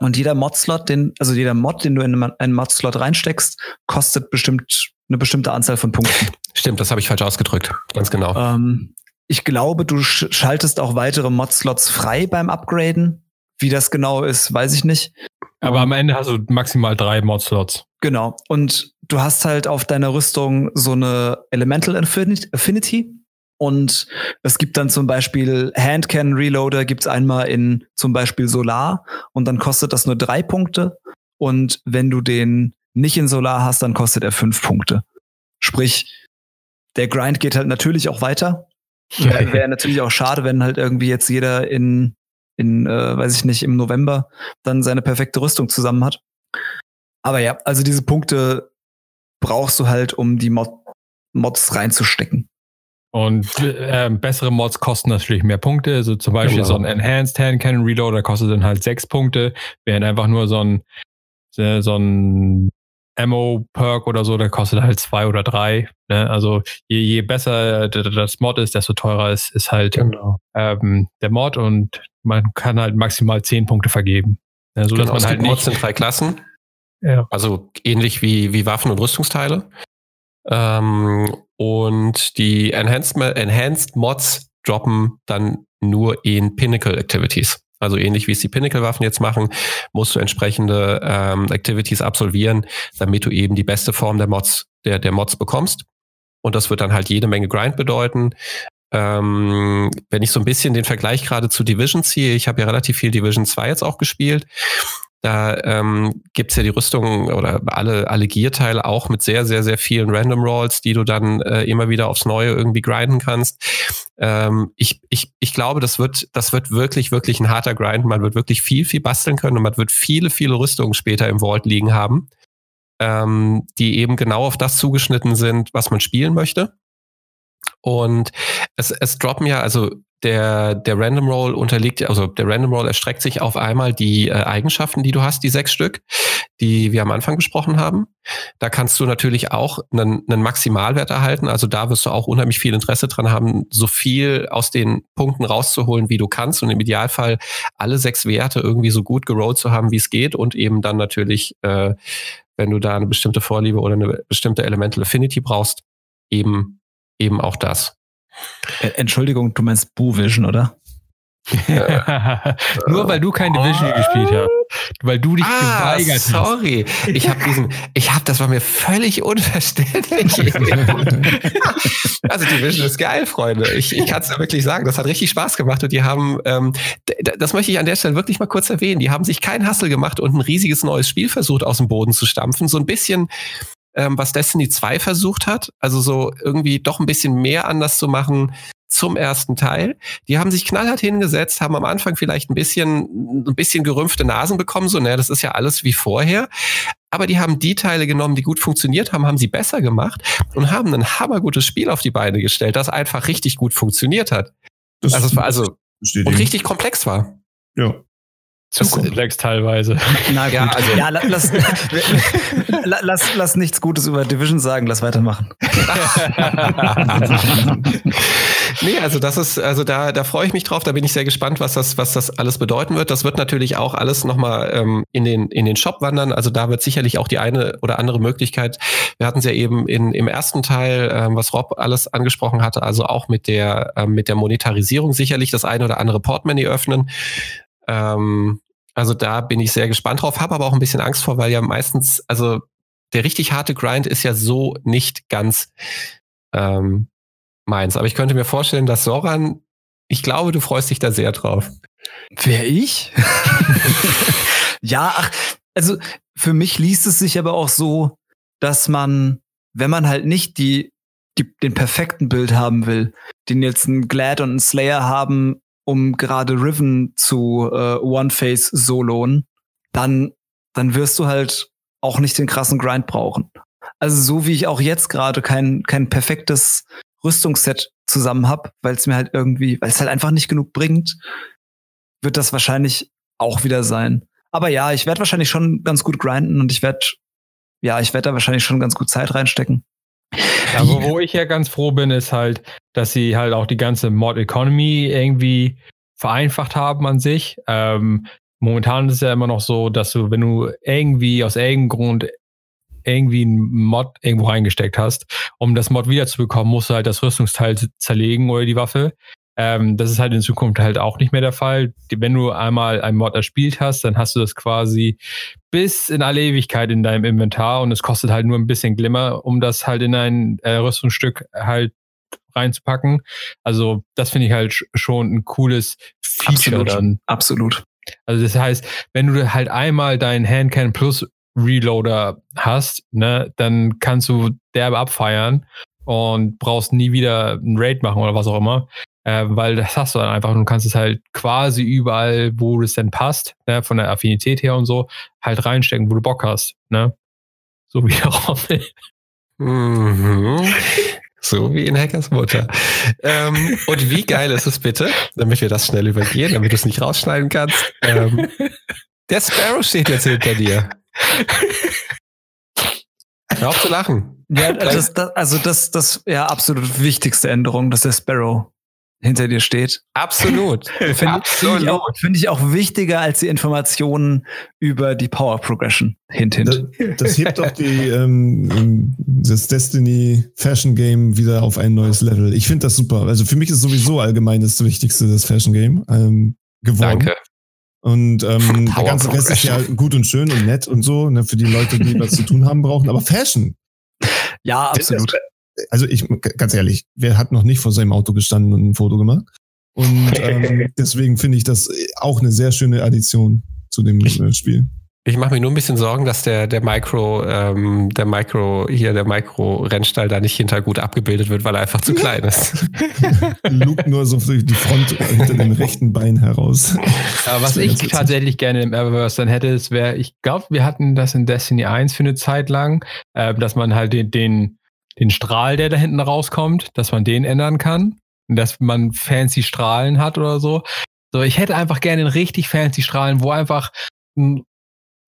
Und jeder Mod-Slot, den, also jeder Mod, den du in einen Mod-Slot reinsteckst, kostet bestimmt eine bestimmte Anzahl von Punkten. Stimmt, das habe ich falsch ausgedrückt. Ganz genau. Ähm, ich glaube, du schaltest auch weitere Mod-Slots frei beim Upgraden. Wie das genau ist, weiß ich nicht. Aber am Ende hast du maximal drei Mod-Slots. Genau. Und du hast halt auf deiner Rüstung so eine Elemental Affinity. Und es gibt dann zum Beispiel Handcan Reloader gibt's einmal in zum Beispiel Solar und dann kostet das nur drei Punkte. Und wenn du den nicht in Solar hast, dann kostet er fünf Punkte. Sprich, der Grind geht halt natürlich auch weiter. *laughs* Wäre wär natürlich auch schade, wenn halt irgendwie jetzt jeder in, in äh, weiß ich nicht, im November dann seine perfekte Rüstung zusammen hat. Aber ja, also diese Punkte brauchst du halt, um die Mod Mods reinzustecken. Und äh, bessere Mods kosten natürlich mehr Punkte. Also zum Beispiel Genau. so ein Enhanced Hand Cannon Reload, der kostet dann halt sechs Punkte, während einfach nur so ein so so ein Ammo Perk oder so, der kostet halt zwei oder drei. Ne? Also je, je besser d- das Mod ist, desto teurer ist, ist halt Genau. ähm, der Mod und man kann halt maximal zehn Punkte vergeben. Ja, so dass Genau, es man halt Mods in drei Klassen. Ja. Also ähnlich wie, wie Waffen und Rüstungsteile. Ähm, und die Enhanced, Enhanced Mods droppen dann nur in Pinnacle Activities. Also ähnlich wie es die Pinnacle-Waffen jetzt machen, musst du entsprechende ähm, Activities absolvieren, damit du eben die beste Form der Mods, der, der Mods bekommst. Und das wird dann halt jede Menge Grind bedeuten. Ähm, wenn ich so ein bisschen den Vergleich gerade zu Division ziehe, ich habe ja relativ viel Division 2 jetzt auch gespielt. Da ähm, gibt's ja die Rüstung oder alle, alle Gear-Teile auch mit sehr, sehr, sehr vielen Random Rolls, die du dann äh, immer wieder aufs Neue irgendwie grinden kannst. Ähm, ich, ich, ich glaube, das wird, das wird wirklich, wirklich ein harter Grind. Man wird wirklich viel, viel basteln können und man wird viele, viele Rüstungen später im Vault liegen haben, ähm, die eben genau auf das zugeschnitten sind, was man spielen möchte. Und es, es droppen ja, also der, der Random Roll unterliegt, also der Random Roll erstreckt sich auf einmal die äh, Eigenschaften, die du hast, die sechs Stück, die wir am Anfang besprochen haben. Da kannst du natürlich auch einen, einen Maximalwert erhalten. Also da wirst du auch unheimlich viel Interesse dran haben, so viel aus den Punkten rauszuholen, wie du kannst und im Idealfall alle sechs Werte irgendwie so gut gerollt zu haben, wie es geht und eben dann natürlich, äh, wenn du da eine bestimmte Vorliebe oder eine bestimmte Elemental Affinity brauchst, eben, eben auch das. Äh, Entschuldigung, du meinst Boo Vision, oder? *laughs* Nur weil du kein Division gespielt hast. Weil du dich Ah, geweigert hast. sorry. Ich habe diesen, ich habe, das war mir völlig unverständlich. *laughs* also Division ist geil, Freunde. Ich, ich kann es ja wirklich sagen, das hat richtig Spaß gemacht und die haben, ähm, das möchte ich an der Stelle wirklich mal kurz erwähnen, die haben sich keinen Hassel gemacht und ein riesiges neues Spiel versucht aus dem Boden zu stampfen. So ein bisschen ähm, was Destiny 2 versucht hat, also so irgendwie doch ein bisschen mehr anders zu machen zum ersten Teil. Die haben sich knallhart hingesetzt, haben am Anfang vielleicht ein bisschen, ein bisschen gerümpfte Nasen bekommen, so, naja, das ist ja alles wie vorher. Aber die haben die Teile genommen, die gut funktioniert haben, haben sie besser gemacht und haben ein hammergutes Spiel auf die Beine gestellt, das einfach richtig gut funktioniert hat. Das Also es war also und richtig komplex war. Ja. Zu komplex teilweise. Na gut. Ja, also- ja, la- lass, la- lass, lass nichts Gutes über Division sagen, lass weitermachen. *laughs* nee, also das ist, also da, da freue ich mich drauf, da bin ich sehr gespannt, was das, was das alles bedeuten wird. Das wird natürlich auch alles nochmal ähm, in, den, in den Shop wandern. Also da wird sicherlich auch die eine oder andere Möglichkeit. Wir hatten es ja eben in, im ersten Teil, ähm, was Rob alles angesprochen hatte, also auch mit der, ähm, mit der Monetarisierung sicherlich das eine oder andere Portemonnaie öffnen. Ähm, also da bin ich sehr gespannt drauf, habe aber auch ein bisschen Angst vor, weil ja meistens, also der richtig harte Grind ist ja so nicht ganz ähm, meins. Aber ich könnte mir vorstellen, dass Soran, ich glaube, du freust dich da sehr drauf. Wer ich? *laughs* ja, ach, also für mich liest es sich aber auch so, dass man, wenn man halt nicht die, die, den perfekten Bild haben will, den jetzt ein Glad und ein Slayer haben, um gerade Riven zu äh, One-Face soloen, dann, dann wirst du halt auch nicht den krassen Grind brauchen. Also so wie ich auch jetzt gerade kein, kein perfektes Rüstungsset zusammen habe, weil es mir halt irgendwie, weil es halt einfach nicht genug bringt, wird das wahrscheinlich auch wieder sein. Aber ja, ich werde wahrscheinlich schon ganz gut grinden und ich werde, ja, ich werde da wahrscheinlich schon ganz gut Zeit reinstecken. Aber wo ich ja ganz froh bin, ist halt, dass sie halt auch die ganze Mod Economy irgendwie vereinfacht haben an sich. Ähm, momentan ist es ja immer noch so, dass du, wenn du irgendwie aus irgendeinem Grund irgendwie ein Mod irgendwo reingesteckt hast, um das Mod wiederzubekommen, musst du halt das Rüstungsteil zerlegen oder die Waffe. Ähm, das ist halt in Zukunft halt auch nicht mehr der Fall. Wenn du einmal ein Mod erspielt hast, dann hast du das quasi bis in alle Ewigkeit in deinem Inventar und es kostet halt nur ein bisschen Glimmer, um das halt in ein äh, Rüstungsstück halt reinzupacken. Also das finde ich halt sch- schon ein cooles Feature Absolut. dann. Absolut. Also das heißt, wenn du halt einmal dein Handcan Plus Reloader hast, ne, dann kannst du derbe abfeiern und brauchst nie wieder ein Raid machen oder was auch immer. Äh, weil das hast du dann einfach und du kannst es halt quasi überall, wo es denn passt, ne, von der Affinität her und so, halt reinstecken, wo du Bock hast. Ne? So wie *laughs* der Rommel. Mhm. So wie in Hackers Mutter. ähm, und wie geil ist es bitte, damit wir das schnell übergehen, damit du es nicht rausschneiden kannst. Ähm, der Sparrow steht jetzt hinter dir. Hör auf zu lachen. Ja, das, das, also das, das ja absolut wichtigste Änderung, dass der Sparrow hinter dir steht. Absolut. *laughs* Finde find ich, auch, find ich auch wichtiger als die Informationen über die Power Progression hint, hint. Das, das hebt doch die, ähm, das Destiny Fashion Game wieder auf ein neues Level. Ich finde das super. Also für mich ist sowieso allgemein das Wichtigste das Fashion Game ähm, geworden. Danke. Und ähm, der ganze Rest ist ja gut und schön und nett und so, ne, für die Leute, die was zu tun haben brauchen. Aber Fashion. Ja, absolut. Also ich, ganz ehrlich, wer hat noch nicht vor seinem Auto gestanden und ein Foto gemacht? Und *laughs* ähm, deswegen finde ich das auch eine sehr schöne Addition zu dem äh, Spiel. Ich mache mir nur ein bisschen Sorgen, dass der, der Micro, ähm, der Micro, hier der Micro-Rennstall da nicht hinter gut abgebildet wird, weil er einfach zu *laughs* klein ist. *laughs* Luke nur so durch die Front hinter dem rechten Bein heraus. Aber was ich tatsächlich gerne im Eververse dann hätte, es wäre, ich glaube, wir hatten das in Destiny 1 für eine Zeit lang, äh, dass man halt den, den, den Strahl, der da hinten rauskommt, dass man den ändern kann. Dass man fancy Strahlen hat oder so. So, ich hätte einfach gerne einen richtig fancy Strahlen, wo einfach ein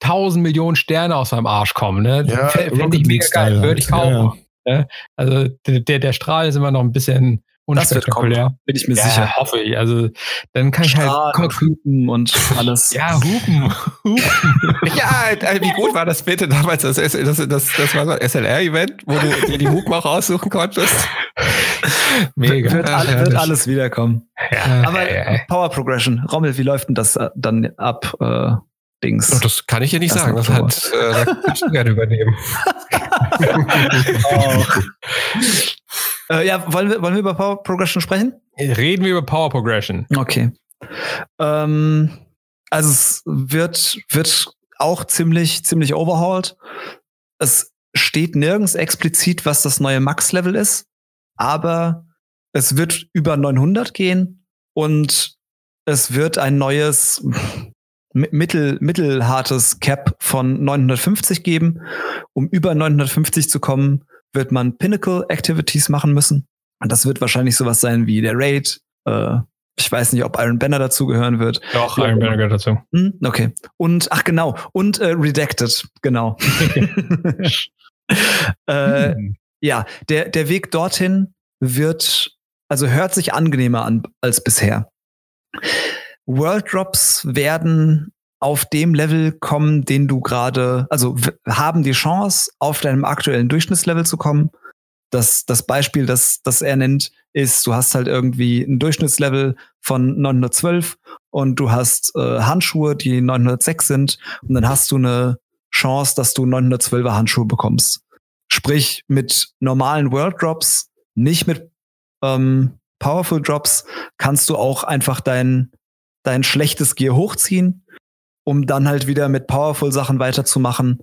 tausend Millionen Sterne aus seinem Arsch kommen. Ne? Ja, Fände ich mega geil, würde ich kaufen. Ja. Ne? Also der, der Strahl ist immer noch ein bisschen unspektakulär. Kommen, bin ich mir ja, sicher. hoffe ich. Also dann kann ich halt hupen und alles. Ja, hupen. *laughs* hupen. ja, wie gut war das bitte damals? Das, das, das, das war so ein SLR-Event, wo du dir die Hupen auch aussuchen konntest. Mega. Wird, Ach, wird alles wiederkommen. Ja, Aber. Power Progression. Rommel, wie läuft denn das äh, dann ab? Äh, Dings. Oh, das kann ich dir nicht Das sagen. Das hat, äh, da kannst du gerne übernehmen. *laughs* Oh. *laughs* äh, ja, wollen wir, wollen wir über Power Progression sprechen? Reden wir über Power Progression. Okay. Ähm, also es wird, wird auch ziemlich, ziemlich overhauled. Es steht nirgends explizit, was das neue Max-Level ist, aber es wird über 900 gehen und es wird ein neues mi- mittel, mittelhartes Cap von 950 geben. Um über 950 zu kommen, wird man Pinnacle Activities machen müssen. Und das wird wahrscheinlich sowas sein wie der Raid. Äh, ich weiß nicht, ob Iron Banner dazugehören wird. Doch, Iron. Banner gehört dazu. Hm, okay. Und, ach genau, und äh, Redacted, genau. *laughs* *laughs* äh, Hm. ja, der, der Weg dorthin wird, also hört sich angenehmer an als bisher. World Drops werden auf dem Level kommen, den du gerade, also haben die Chance, auf deinem aktuellen Durchschnittslevel zu kommen. Das, das Beispiel, das, das er nennt, ist, du hast halt irgendwie ein Durchschnittslevel von 912 und du hast äh, Handschuhe, die 906 sind und dann hast du eine Chance, dass du 912er Handschuhe bekommst. Sprich, mit normalen World Drops, nicht mit ähm, Powerful Drops, kannst du auch einfach dein, dein schlechtes Gear hochziehen, um dann halt wieder mit Powerful Sachen weiterzumachen,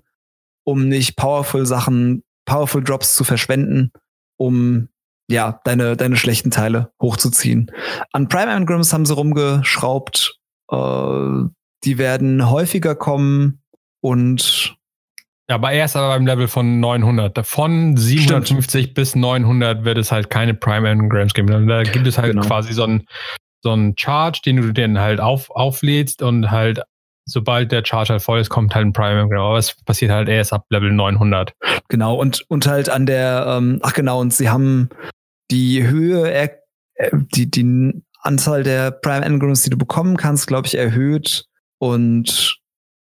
um nicht Powerful Sachen, Powerful Drops zu verschwenden, um ja, deine, deine schlechten Teile hochzuziehen. An Prime Engrams haben sie rumgeschraubt. Äh, die werden häufiger kommen und Ja, aber erst aber beim Level von 900. Von 750 bis 900 wird es halt keine Prime Engrams geben. Da gibt es halt Genau. quasi so einen so einen Charge, den du dann halt auf, auflädst und halt sobald der Charge halt voll ist, kommt halt ein Prime Engram. Aber es passiert halt erst ab Level 900. Genau, und, und halt an der, ähm, ach genau, und sie haben die Höhe, äh, die, die Anzahl der Prime Engrams, die du bekommen kannst, glaube ich, erhöht und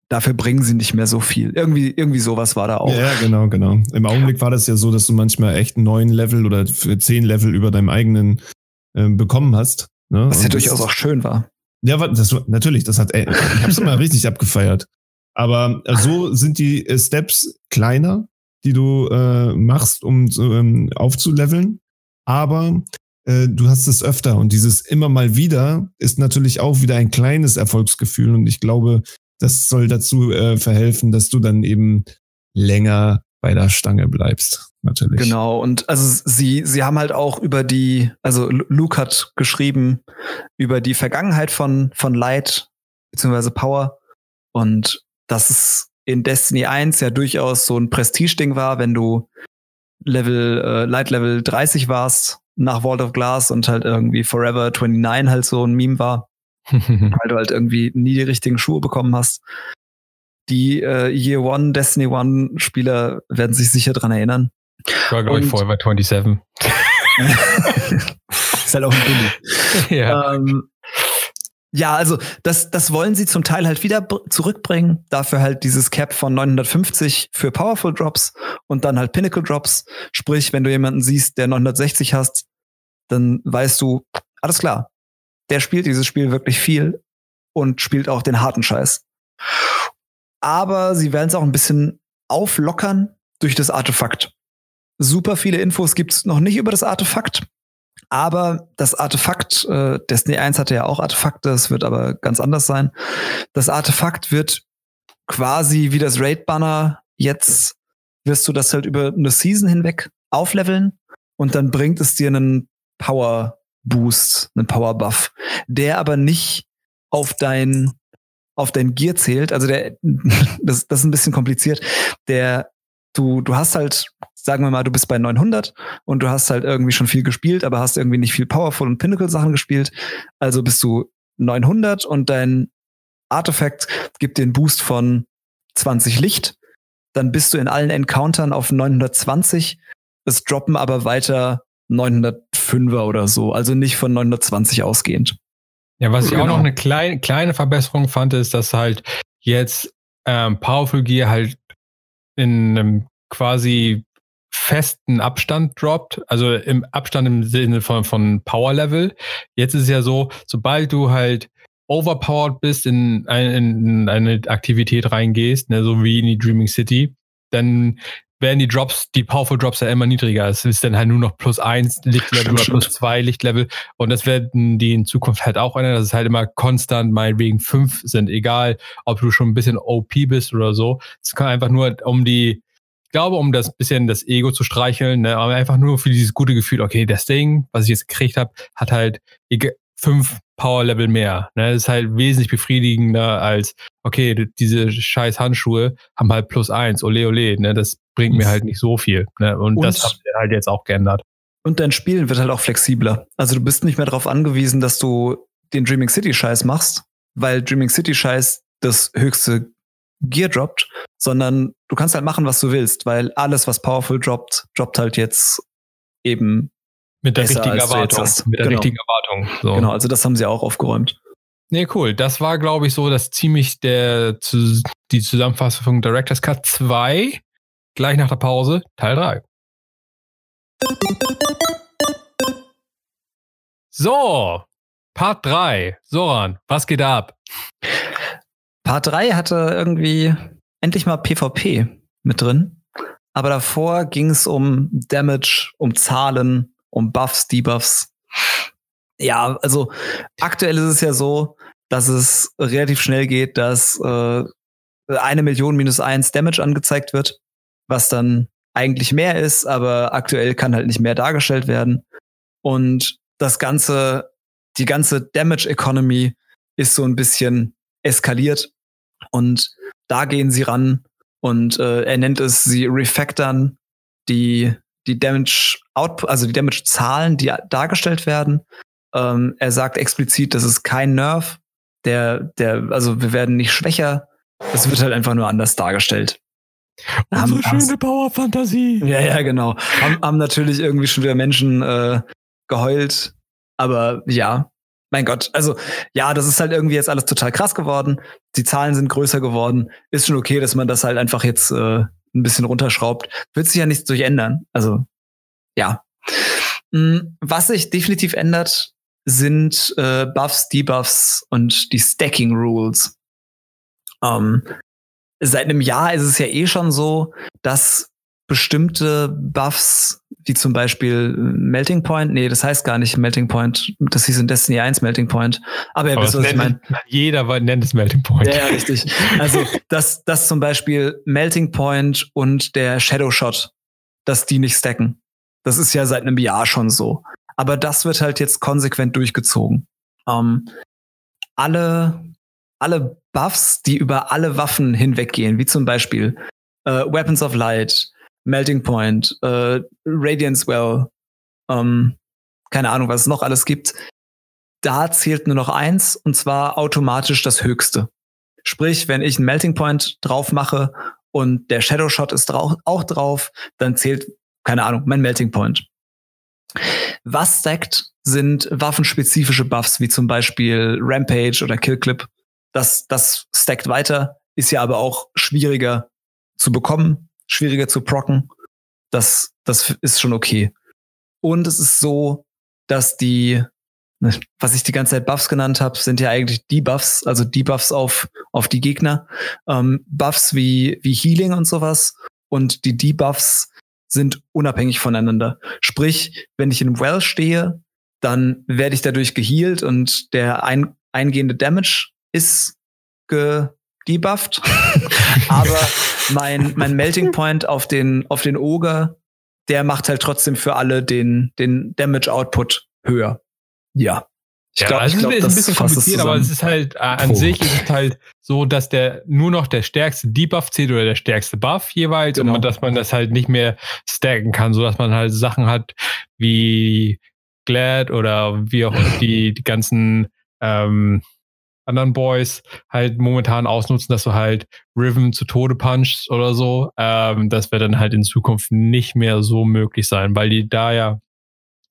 dafür bringen sie nicht mehr so viel. Irgendwie, irgendwie sowas war da auch. Ja, genau, genau. Im Augenblick war das ja so, dass du manchmal echt neun Level oder zehn Level über deinem eigenen äh, bekommen hast. Ne? Was ja durchaus auch schön war. Ja, das, natürlich, das hat, ey, ich hab's immer richtig abgefeiert. Aber so sind die äh, Steps kleiner, die du äh, machst, um ähm, aufzuleveln. Aber äh, du hast es öfter und dieses immer mal wieder ist natürlich auch wieder ein kleines Erfolgsgefühl. Und ich glaube, das soll dazu äh, verhelfen, dass du dann eben länger bei der Stange bleibst. Natürlich. Genau, und also sie, sie haben halt auch über die, also Luke hat geschrieben über die Vergangenheit von, von Light beziehungsweise Power und dass es in Destiny 1 ja durchaus so ein Prestige-Ding war, wenn du Level, äh, Light Level 30 warst nach Vault of Glass und halt irgendwie Forever 29 halt so ein Meme war, *laughs* weil du halt irgendwie nie die richtigen Schuhe bekommen hast. Die äh, Year One, Destiny One Spieler werden sich sicher dran erinnern. Ich war, glaube ich, Forever 27. *laughs* ist halt auch ein Billy. *laughs* ja. Ähm, ja, also das, das wollen sie zum Teil halt wieder zurückbringen. Dafür halt dieses Cap von 950 für Powerful Drops und dann halt Pinnacle Drops. Sprich, wenn du jemanden siehst, der 960 hast, dann weißt du, alles klar, der spielt dieses Spiel wirklich viel und spielt auch den harten Scheiß. Aber sie werden es auch ein bisschen auflockern durch das Artefakt. Super viele Infos gibt's noch nicht über das Artefakt. Aber das Artefakt, äh, Destiny 1 hatte ja auch Artefakte, das wird aber ganz anders sein. Das Artefakt wird quasi wie das Raid-Banner jetzt wirst du das halt über eine Season hinweg aufleveln und dann bringt es dir einen Power Boost, einen Power Buff, der aber nicht auf dein auf dein Gear zählt. Also der *laughs* das, das ist ein bisschen kompliziert. Der du du hast halt sagen wir mal, du bist bei 900 und du hast halt irgendwie schon viel gespielt, aber hast irgendwie nicht viel Powerful und Pinnacle Sachen gespielt. Also bist du 900 und dein Artefakt gibt den Boost von 20 Licht. Dann bist du in allen Encountern auf 920. Es droppen aber weiter 905er oder so, also nicht von 920 ausgehend. Ja, was ich Genau. auch noch eine kleine, kleine Verbesserung fand, ist, dass halt jetzt ähm, Powerful Gear halt in einem quasi festen Abstand droppt, also im Abstand im Sinne von, von Power Level. Jetzt ist es ja so, sobald du halt overpowered bist, in, ein, in eine Aktivität reingehst, ne, so wie in die Dreaming City, dann werden die Drops, die Powerful Drops ja immer niedriger. Es ist dann halt nur noch plus eins Lichtlevel oder plus zwei Lichtlevel. Und das werden die in Zukunft halt auch ändern, dass es halt immer konstant meinetwegen fünf sind, egal ob du schon ein bisschen OP bist oder so. Es kann einfach nur um die, ich glaube, um das bisschen das Ego zu streicheln, ne, aber einfach nur für dieses gute Gefühl, okay, das Ding, was ich jetzt gekriegt habe, hat halt fünf Power-Level mehr. Ne? Das ist halt wesentlich befriedigender als, okay, diese scheiß Handschuhe haben halt plus eins, ole ole, ne? Das bringt mir halt nicht so viel. Ne? Und, Und- das haben wir halt jetzt auch geändert. Und dein Spielen wird halt auch flexibler. Also du bist nicht mehr darauf angewiesen, dass du den Dreaming City Scheiß machst, weil Dreaming City Scheiß das höchste Gear droppt, sondern du kannst halt machen, was du willst, weil alles, was Powerful droppt, droppt halt jetzt eben Mit der richtigen Erwartung. Mit der Genau. richtigen Erwartung. So. Genau, also das haben sie auch aufgeräumt. Nee, cool. Das war, glaube ich, so, dass ziemlich der, die Zusammenfassung von Director's Cut 2, gleich nach der Pause, Teil 3. So, Part 3. Soran, was geht ab? Part 3 hatte irgendwie endlich mal PvP mit drin. Aber davor ging es um Damage, um Zahlen, um Buffs, Debuffs. Ja, also aktuell ist es ja so, dass es relativ schnell geht, dass äh, eine Million minus eins Damage angezeigt wird, was dann eigentlich mehr ist, aber aktuell kann halt nicht mehr dargestellt werden. Und das ganze, die ganze Damage Economy ist so ein bisschen eskaliert und da gehen sie ran und äh, er nennt es, sie refactoren die, die Damage Output, also die Damage Zahlen, die dargestellt werden. Ähm, er sagt explizit, das ist kein Nerf, der, der, also wir werden nicht schwächer, es wird halt einfach nur anders dargestellt. Haben- haben's- Power-Fantasie. ja, ja, genau. Haben, haben natürlich irgendwie schon wieder Menschen äh, geheult. Aber ja, mein Gott. Also ja, das ist halt irgendwie jetzt alles total krass geworden. Die Zahlen sind größer geworden. Ist schon okay, dass man das halt einfach jetzt äh, ein bisschen runterschraubt. Wird sich ja nichts durch ändern. Also ja. Mm, Was sich definitiv ändert, sind äh, Buffs, Debuffs und die Stacking Rules. Ähm, seit einem Jahr ist es ja eh schon so, dass bestimmte Buffs, wie zum Beispiel Melting Point, nee, das heißt gar nicht Melting Point, das hieß in Destiny 1 Melting Point. Aber ihr wisst, das was ich meine. jeder nennt es Melting Point. Ja, ja, richtig. Also, dass, dass zum Beispiel Melting Point und der Shadow Shot, dass die nicht stacken. Das ist ja seit einem Jahr schon so. Aber das wird halt jetzt konsequent durchgezogen. Ähm, alle, alle Buffs, die über alle Waffen hinweggehen, wie zum Beispiel äh, Weapons of Light, Melting Point, äh, Radiance Well, ähm, keine Ahnung, was es noch alles gibt, da zählt nur noch eins und zwar automatisch das höchste. Sprich, wenn ich einen Melting Point drauf mache und der Shadow Shot ist drau auch drauf, dann zählt, keine Ahnung, mein Melting Point. Was stackt, sind waffenspezifische Buffs, wie zum Beispiel Rampage oder Kill Clip. Das, das stackt weiter, ist ja aber auch schwieriger zu bekommen, schwieriger zu procken. Das, das ist schon okay. Und es ist so, dass die, was ich die ganze Zeit Buffs genannt habe, sind ja eigentlich Debuffs, also Debuffs auf, auf die Gegner. Ähm, Buffs wie, wie Healing und sowas. Und die Debuffs sind unabhängig voneinander. Sprich, wenn ich in Well stehe, dann werde ich dadurch gehealt und der ein, eingehende Damage ist gedebufft. Aber mein, mein Melting Point auf den, auf den Ogre, der macht halt trotzdem für alle den, den Damage Output höher. Ja. Ich Ja, glaub- also ich glaub, es ist ein bisschen kompliziert, aber es ist halt äh, an Puh. sich ist es halt so, dass der nur noch der stärkste Debuff zählt oder der stärkste Buff jeweils Genau. und dass man das halt nicht mehr stacken kann, so dass man halt Sachen hat wie Glad oder wie auch die, die ganzen ähm, anderen Boys halt momentan ausnutzen, dass du halt Riven zu Tode punchst oder so. Ähm, das wird dann halt in Zukunft nicht mehr so möglich sein, weil die da ja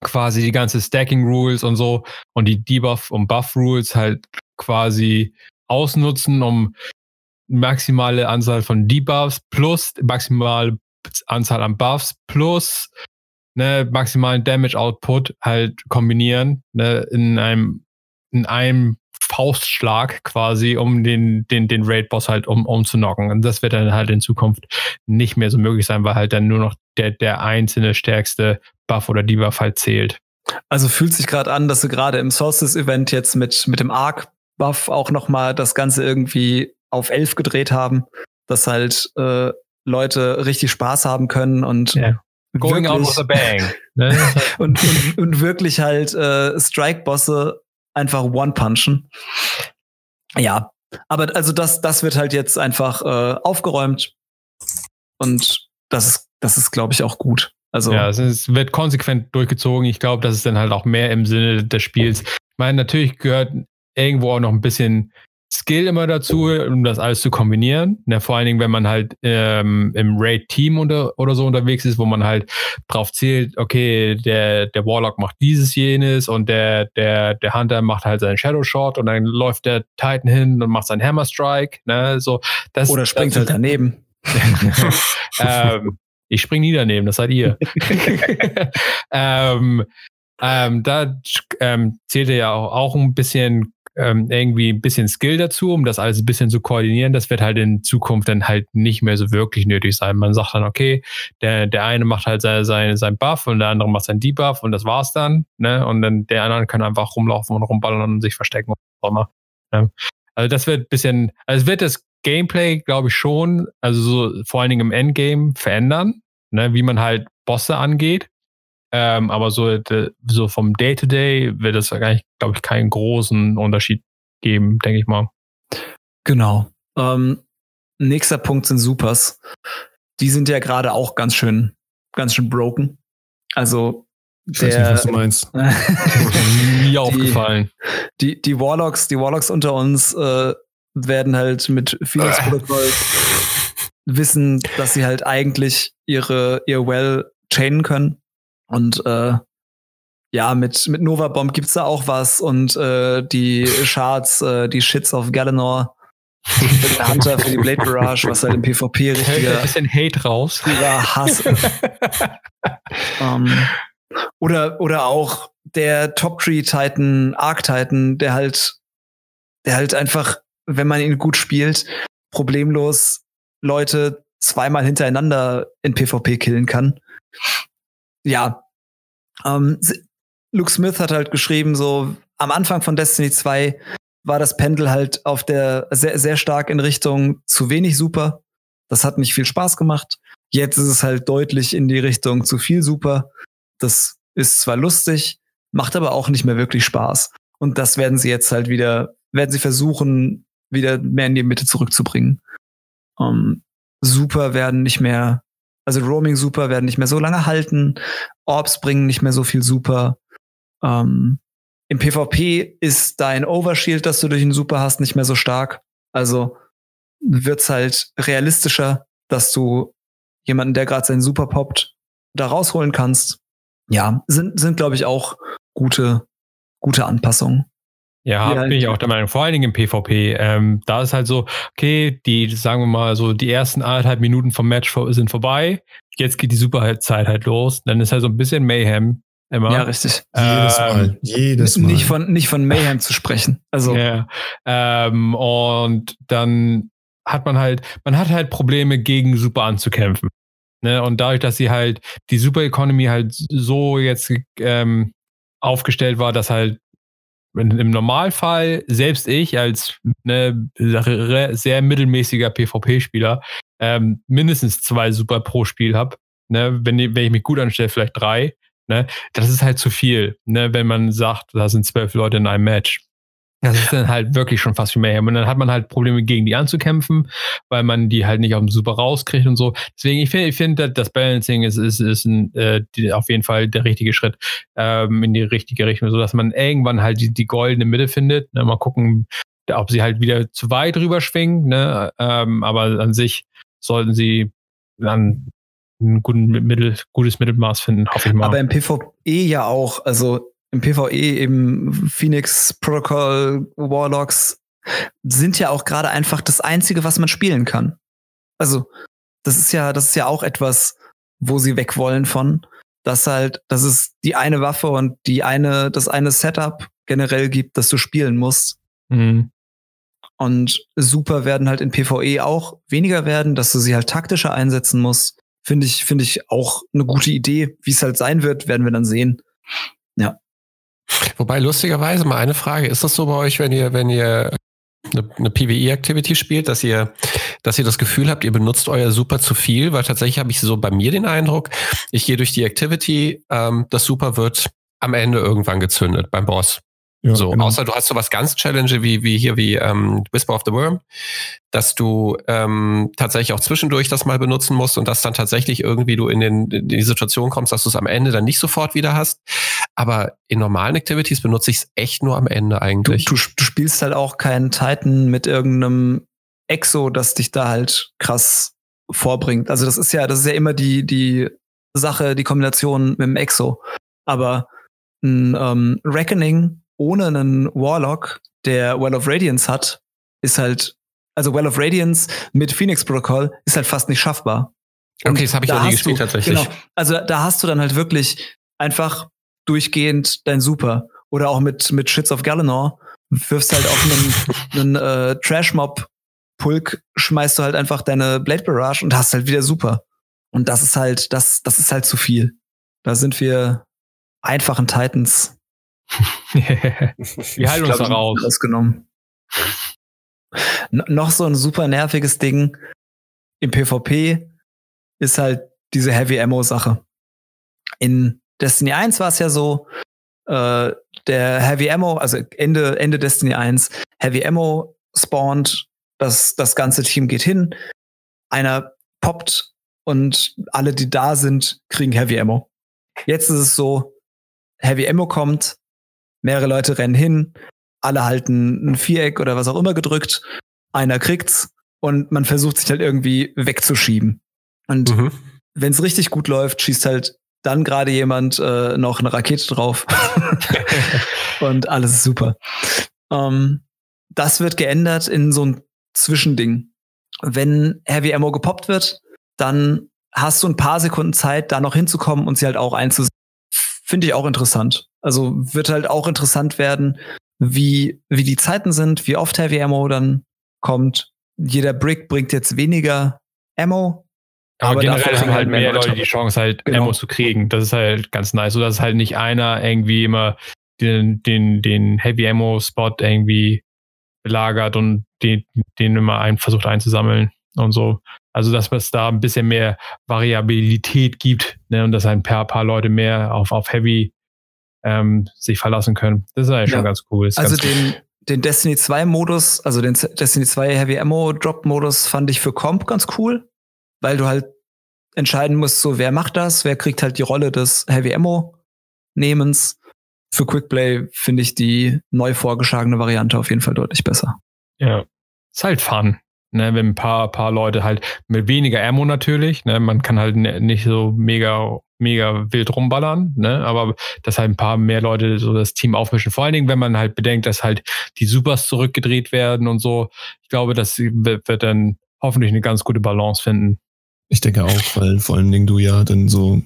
quasi die ganze Stacking Rules und so und die Debuff und Buff Rules halt quasi ausnutzen, um maximale Anzahl von Debuffs plus maximale Anzahl an Buffs plus ne, maximalen Damage Output halt kombinieren ne, in einem in einem Faustschlag quasi, um den, den, den Raid-Boss halt um, umzunocken. Und das wird dann halt in Zukunft nicht mehr so möglich sein, weil halt dann nur noch der, der einzelne stärkste Buff oder Debuff halt zählt. Also fühlt sich gerade an, dass sie gerade im Solstice-Event jetzt mit, mit dem Arc-Buff auch noch mal das Ganze irgendwie auf 11 gedreht haben, dass halt äh, Leute richtig Spaß haben können und Ja. Going out wirklich, with a bang. Ne? *laughs* und, und, und wirklich halt äh, Strike-Bosse einfach one-punchen. Ja, aber also das, das wird halt jetzt einfach äh, aufgeräumt und das ist, das ist, glaube ich, auch gut. Also Ja, es wird konsequent durchgezogen. Ich glaube, das ist dann halt auch mehr im Sinne des Spiels. Ich meine, natürlich gehört irgendwo auch noch ein bisschen Skill immer dazu, um das alles zu kombinieren. Ja, vor allen Dingen, wenn man halt ähm, im Raid-Team oder, oder so unterwegs ist, wo man halt drauf zählt, okay, der, der Warlock macht dieses, jenes und der, der, der Hunter macht halt seinen Shadow Shot und dann läuft der Titan hin und macht seinen Hammer Strike. Ne? So, das, oder springt das, halt daneben. *laughs* ähm, ich spring nie daneben, das seid ihr. *laughs* *laughs* ähm, ähm, da ähm, zählt ja auch, auch ein bisschen ähm, irgendwie ein bisschen Skill dazu, um das alles ein bisschen zu koordinieren. Das wird halt in Zukunft dann halt nicht mehr so wirklich nötig sein. Man sagt dann, okay, der, der eine macht halt sein, sein, sein Buff und der andere macht sein Debuff und das war's dann. Ne? Und dann der andere kann einfach rumlaufen und rumballern und sich verstecken und was auch immer. Ne? Also das wird ein bisschen, also wird das Gameplay, glaube ich, schon, also so vor allen Dingen im Endgame verändern, ne, wie man halt Bosse angeht. Ähm, aber so, de, so vom Day-to-Day wird es eigentlich, glaube ich, keinen großen Unterschied geben, denke ich mal. Genau. Ähm, nächster Punkt sind Supers. Die sind ja gerade auch ganz schön, ganz schön broken. Also Ich weiß nicht, was du meinst. *laughs* Nie aufgefallen. die, die Warlocks, die Warlocks unter uns äh, werden halt mit Phoenix *laughs* Protocol wissen, dass sie halt eigentlich ihre ihr Well chainen können. Und äh, ja, mit, mit Nova Bomb gibt's da auch was und äh, die Shards, äh, die Shits auf Galenor, mit *laughs* der Hunter für die Blade Barrage, was halt im PvP Hält ein richtiger, bisschen Hate raus. richtiger Hass ist. *laughs* ähm, oder, oder auch der Top Tree Titan, Arc Titan, der halt, der halt einfach, wenn man ihn gut spielt, problemlos Leute zweimal hintereinander in PvP killen kann. Ja. Ähm, Luke Smith hat halt geschrieben, so am Anfang von Destiny 2 war das Pendel halt auf der sehr, sehr stark in Richtung zu wenig super. Das hat nicht viel Spaß gemacht. Jetzt ist es halt deutlich in die Richtung zu viel super. Das ist zwar lustig, macht aber auch nicht mehr wirklich Spaß. Und das werden sie jetzt halt wieder, werden sie versuchen, wieder mehr in die Mitte zurückzubringen. Um, ähm, super werden nicht mehr, also Roaming Super werden nicht mehr so lange halten. Orbs bringen nicht mehr so viel Super. Ähm, Im PvP ist dein Overshield, das du durch den Super hast, nicht mehr so stark. Also wird's halt realistischer, dass du jemanden, der gerade seinen Super poppt, da rausholen kannst. Ja, sind, sind glaube ich, auch gute, gute Anpassungen. Ja, ja, bin ich auch der Meinung. Vor allen Dingen im PvP. Ähm, da ist halt so, okay, die, sagen wir mal, so die ersten anderthalb Minuten vom Match sind vorbei. Jetzt geht die Superzeit halt los. Dann ist halt so ein bisschen Mayhem immer. Ja, richtig. Jedes ähm, Mal. Jedes Mal. Nicht von, nicht von Mayhem zu sprechen. Also. Ja. Ähm, und dann hat man halt, man hat halt Probleme, gegen Super anzukämpfen. Ne? Und dadurch, dass sie halt die Super Economy halt so jetzt ähm, aufgestellt war, dass halt im Normalfall, selbst ich als ne, sehr mittelmäßiger PvP-Spieler, ähm, mindestens zwei Super Pro-Spiel habe. Ne, wenn, wenn ich mich gut anstelle, vielleicht drei. Ne, das ist halt zu viel, ne, wenn man sagt, da sind zwölf Leute in einem Match. Das ist dann halt wirklich schon fast wie Mayhem. Und dann hat man halt Probleme, gegen die anzukämpfen, weil man die halt nicht auf dem Super rauskriegt und so. Deswegen, ich finde, ich finde, das Balancing ist, ist, ist ein, äh, die, auf jeden Fall der richtige Schritt ähm, in die richtige Richtung, so dass man irgendwann halt die, die goldene Mitte findet. Ne? Mal gucken, ob sie halt wieder zu weit rüber schwingen. Ne? Ähm, aber an sich sollten sie dann ein guten Mittel, gutes Mittelmaß finden, hoffe ich mal. Aber im PvE ja auch. Also im PvE eben Phoenix Protocol Warlocks sind ja auch gerade einfach das einzige, was man spielen kann. Also, das ist ja, das ist ja auch etwas, wo sie weg wollen von, dass halt, dass es die eine Waffe und die eine, das eine Setup generell gibt, das du spielen musst. Mhm. Und super werden halt in PvE auch weniger werden, dass du sie halt taktischer einsetzen musst. Finde ich, finde ich auch eine gute Idee. Wie es halt sein wird, werden wir dann sehen. Ja. Wobei lustigerweise mal eine Frage, ist das so bei euch, wenn ihr, wenn ihr eine, eine PvE-Activity spielt, dass ihr, dass ihr das Gefühl habt, ihr benutzt euer Super zu viel, weil tatsächlich habe ich so bei mir den Eindruck, ich gehe durch die Activity, ähm, das Super wird am Ende irgendwann gezündet beim Boss. Ja, so, genau. außer du hast sowas ganz Challenge wie, wie hier, wie ähm, Whisper of the Worm, dass du ähm, tatsächlich auch zwischendurch das mal benutzen musst und dass dann tatsächlich irgendwie du in, den, in die Situation kommst, dass du es am Ende dann nicht sofort wieder hast. Aber in normalen Activities benutze ich es echt nur am Ende eigentlich. Du, du, du spielst halt auch keinen Titan mit irgendeinem Exo, das dich da halt krass vorbringt. Also das ist ja, das ist ja immer die, die Sache, die Kombination mit dem Exo. Aber ein ähm, Reckoning ohne einen Warlock, der Well of Radiance hat, ist halt, also Well of Radiance mit Phoenix Protocol ist halt fast nicht schaffbar. Und okay, das habe ich da nie gespielt du, tatsächlich. Genau, also da hast du dann halt wirklich einfach durchgehend dein Super. Oder auch mit, mit Shits of Galenor wirfst halt auf einen, *laughs* einen äh, Trash-Mob-Pulk, schmeißt du halt einfach deine Blade Barrage und hast halt wieder Super. Und das ist halt, das, das ist halt zu viel. Da sind wir einfachen Titans *laughs* Wir halten uns da raus. Ausgenommen. noch so ein super nerviges Ding im PvP ist halt diese Heavy Ammo Sache. In Destiny 1 war es ja so, äh, der Heavy Ammo, also Ende, Ende Destiny 1, Heavy Ammo spawnt, das, das ganze Team geht hin, einer poppt und alle, die da sind, kriegen Heavy Ammo. Jetzt ist es so, Heavy Ammo kommt, mehrere Leute rennen hin, alle halten ein Viereck oder was auch immer gedrückt, einer kriegt's und man versucht sich halt irgendwie wegzuschieben. Und mhm. wenn es richtig gut läuft, schießt halt dann gerade jemand äh, noch eine Rakete drauf *laughs* und alles ist super. Ähm, das wird geändert in so ein Zwischending. Wenn Heavy Ammo gepoppt wird, dann hast du ein paar Sekunden Zeit, da noch hinzukommen und sie halt auch einzusetzen. Finde ich auch interessant. Also wird halt auch interessant werden, wie, wie die Zeiten sind, wie oft Heavy Ammo dann kommt. Jeder Brick bringt jetzt weniger Ammo, Aber, generell haben halt halt mehr mehr Leute die Chance, halt Genau. Ammo zu kriegen. Das ist halt ganz nice. So dass halt nicht einer irgendwie immer den, den, den Heavy Ammo Spot irgendwie belagert und den, den immer ein, versucht einzusammeln und so. Also, dass es da ein bisschen mehr Variabilität gibt ne, und dass ein paar, paar Leute mehr auf, auf Heavy ähm, sich verlassen können. Das ist eigentlich Ja. schon ganz cool. Ist Also ganz den, den Destiny 2 Modus, also den Destiny 2 Heavy Ammo Drop Modus fand ich für Comp ganz cool, weil du halt entscheiden musst, so wer macht das, wer kriegt halt die Rolle des Heavy Ammo Nehmens. Für Quickplay finde ich die neu vorgeschlagene Variante auf jeden Fall deutlich besser. Ja. Ist halt fun. Ne, wenn ein paar, paar Leute halt mit weniger Ammo natürlich, ne, man kann halt nicht so mega, mega wild rumballern, ne, aber dass halt ein paar mehr Leute so das Team aufmischen. Vor allen Dingen, wenn man halt bedenkt, dass halt die Supers zurückgedreht werden und so. Ich glaube, das wird, wird dann hoffentlich eine ganz gute Balance finden. Ich denke auch, weil vor allen Dingen du ja dann so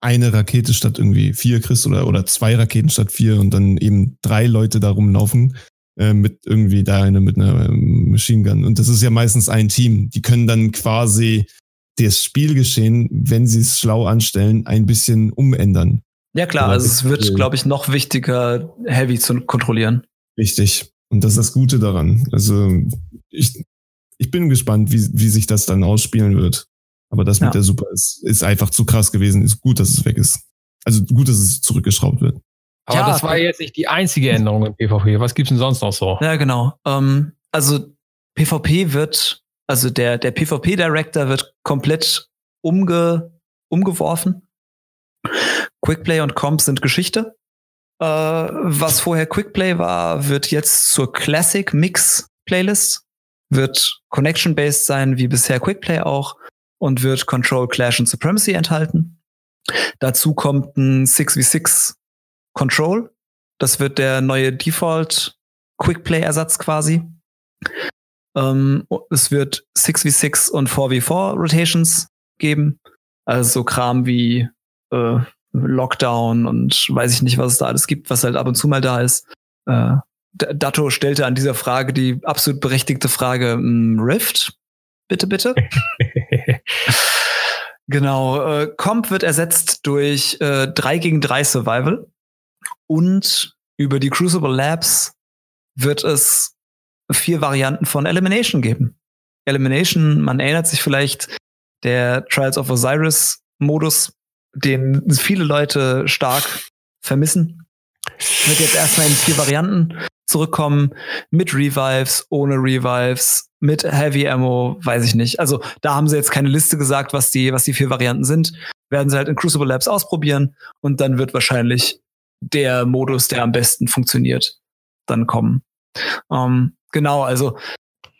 eine Rakete statt irgendwie vier kriegst oder, oder zwei Raketen statt vier und dann eben drei Leute da rumlaufen äh, mit irgendwie da eine mit einer ähm, Machine Gun. Und das ist ja meistens ein Team. Die können dann quasi das Spielgeschehen, wenn sie es schlau anstellen, ein bisschen umändern. Ja klar, also es wird, glaube ich, noch wichtiger, Heavy zu kontrollieren. Richtig. Und das ist das Gute daran. Also ich, ich bin gespannt, wie, wie sich das dann ausspielen wird. Aber das mit Ja. der Super ist, ist einfach zu krass gewesen. Ist gut, dass es weg ist. Also gut, dass es zurückgeschraubt wird. Aber Ja, das war jetzt nicht die einzige Änderung im PvP. Was gibt's denn sonst noch so? Ja, genau. Ähm, also PvP wird, also der, der PvP-Director wird komplett umge, umgeworfen. Quickplay und Comp sind Geschichte. Äh, was vorher Quickplay war, wird jetzt zur Classic Mix Playlist. Wird Connection-based sein, wie bisher Quickplay auch. Und wird Control, Clash und Supremacy enthalten. Dazu kommt ein 6v6 Control. Das wird der neue Default Quickplay-Ersatz quasi. Ähm, es wird 6v6 und 4v4 Rotations geben. Also so Kram wie äh, Lockdown und weiß ich nicht, was es da alles gibt, was halt ab und zu mal da ist. Äh, Datto stellte an dieser Frage die absolut berechtigte Frage, mh, Rift? Bitte, bitte? *laughs* Genau, äh, Comp wird ersetzt durch äh, 3 gegen 3 Survival und über die Crucible Labs wird es vier Varianten von Elimination geben. Elimination, man erinnert sich vielleicht, der Trials of Osiris Modus, den viele Leute stark vermissen, wird jetzt erstmal in vier Varianten zurückkommen, mit Revives, ohne Revives, mit Heavy Ammo, weiß ich nicht. Also da haben sie jetzt keine Liste gesagt, was die, was die vier Varianten sind. Werden sie halt in Crucible Labs ausprobieren und dann wird wahrscheinlich der Modus, der am besten funktioniert, dann kommen. Ähm, genau, also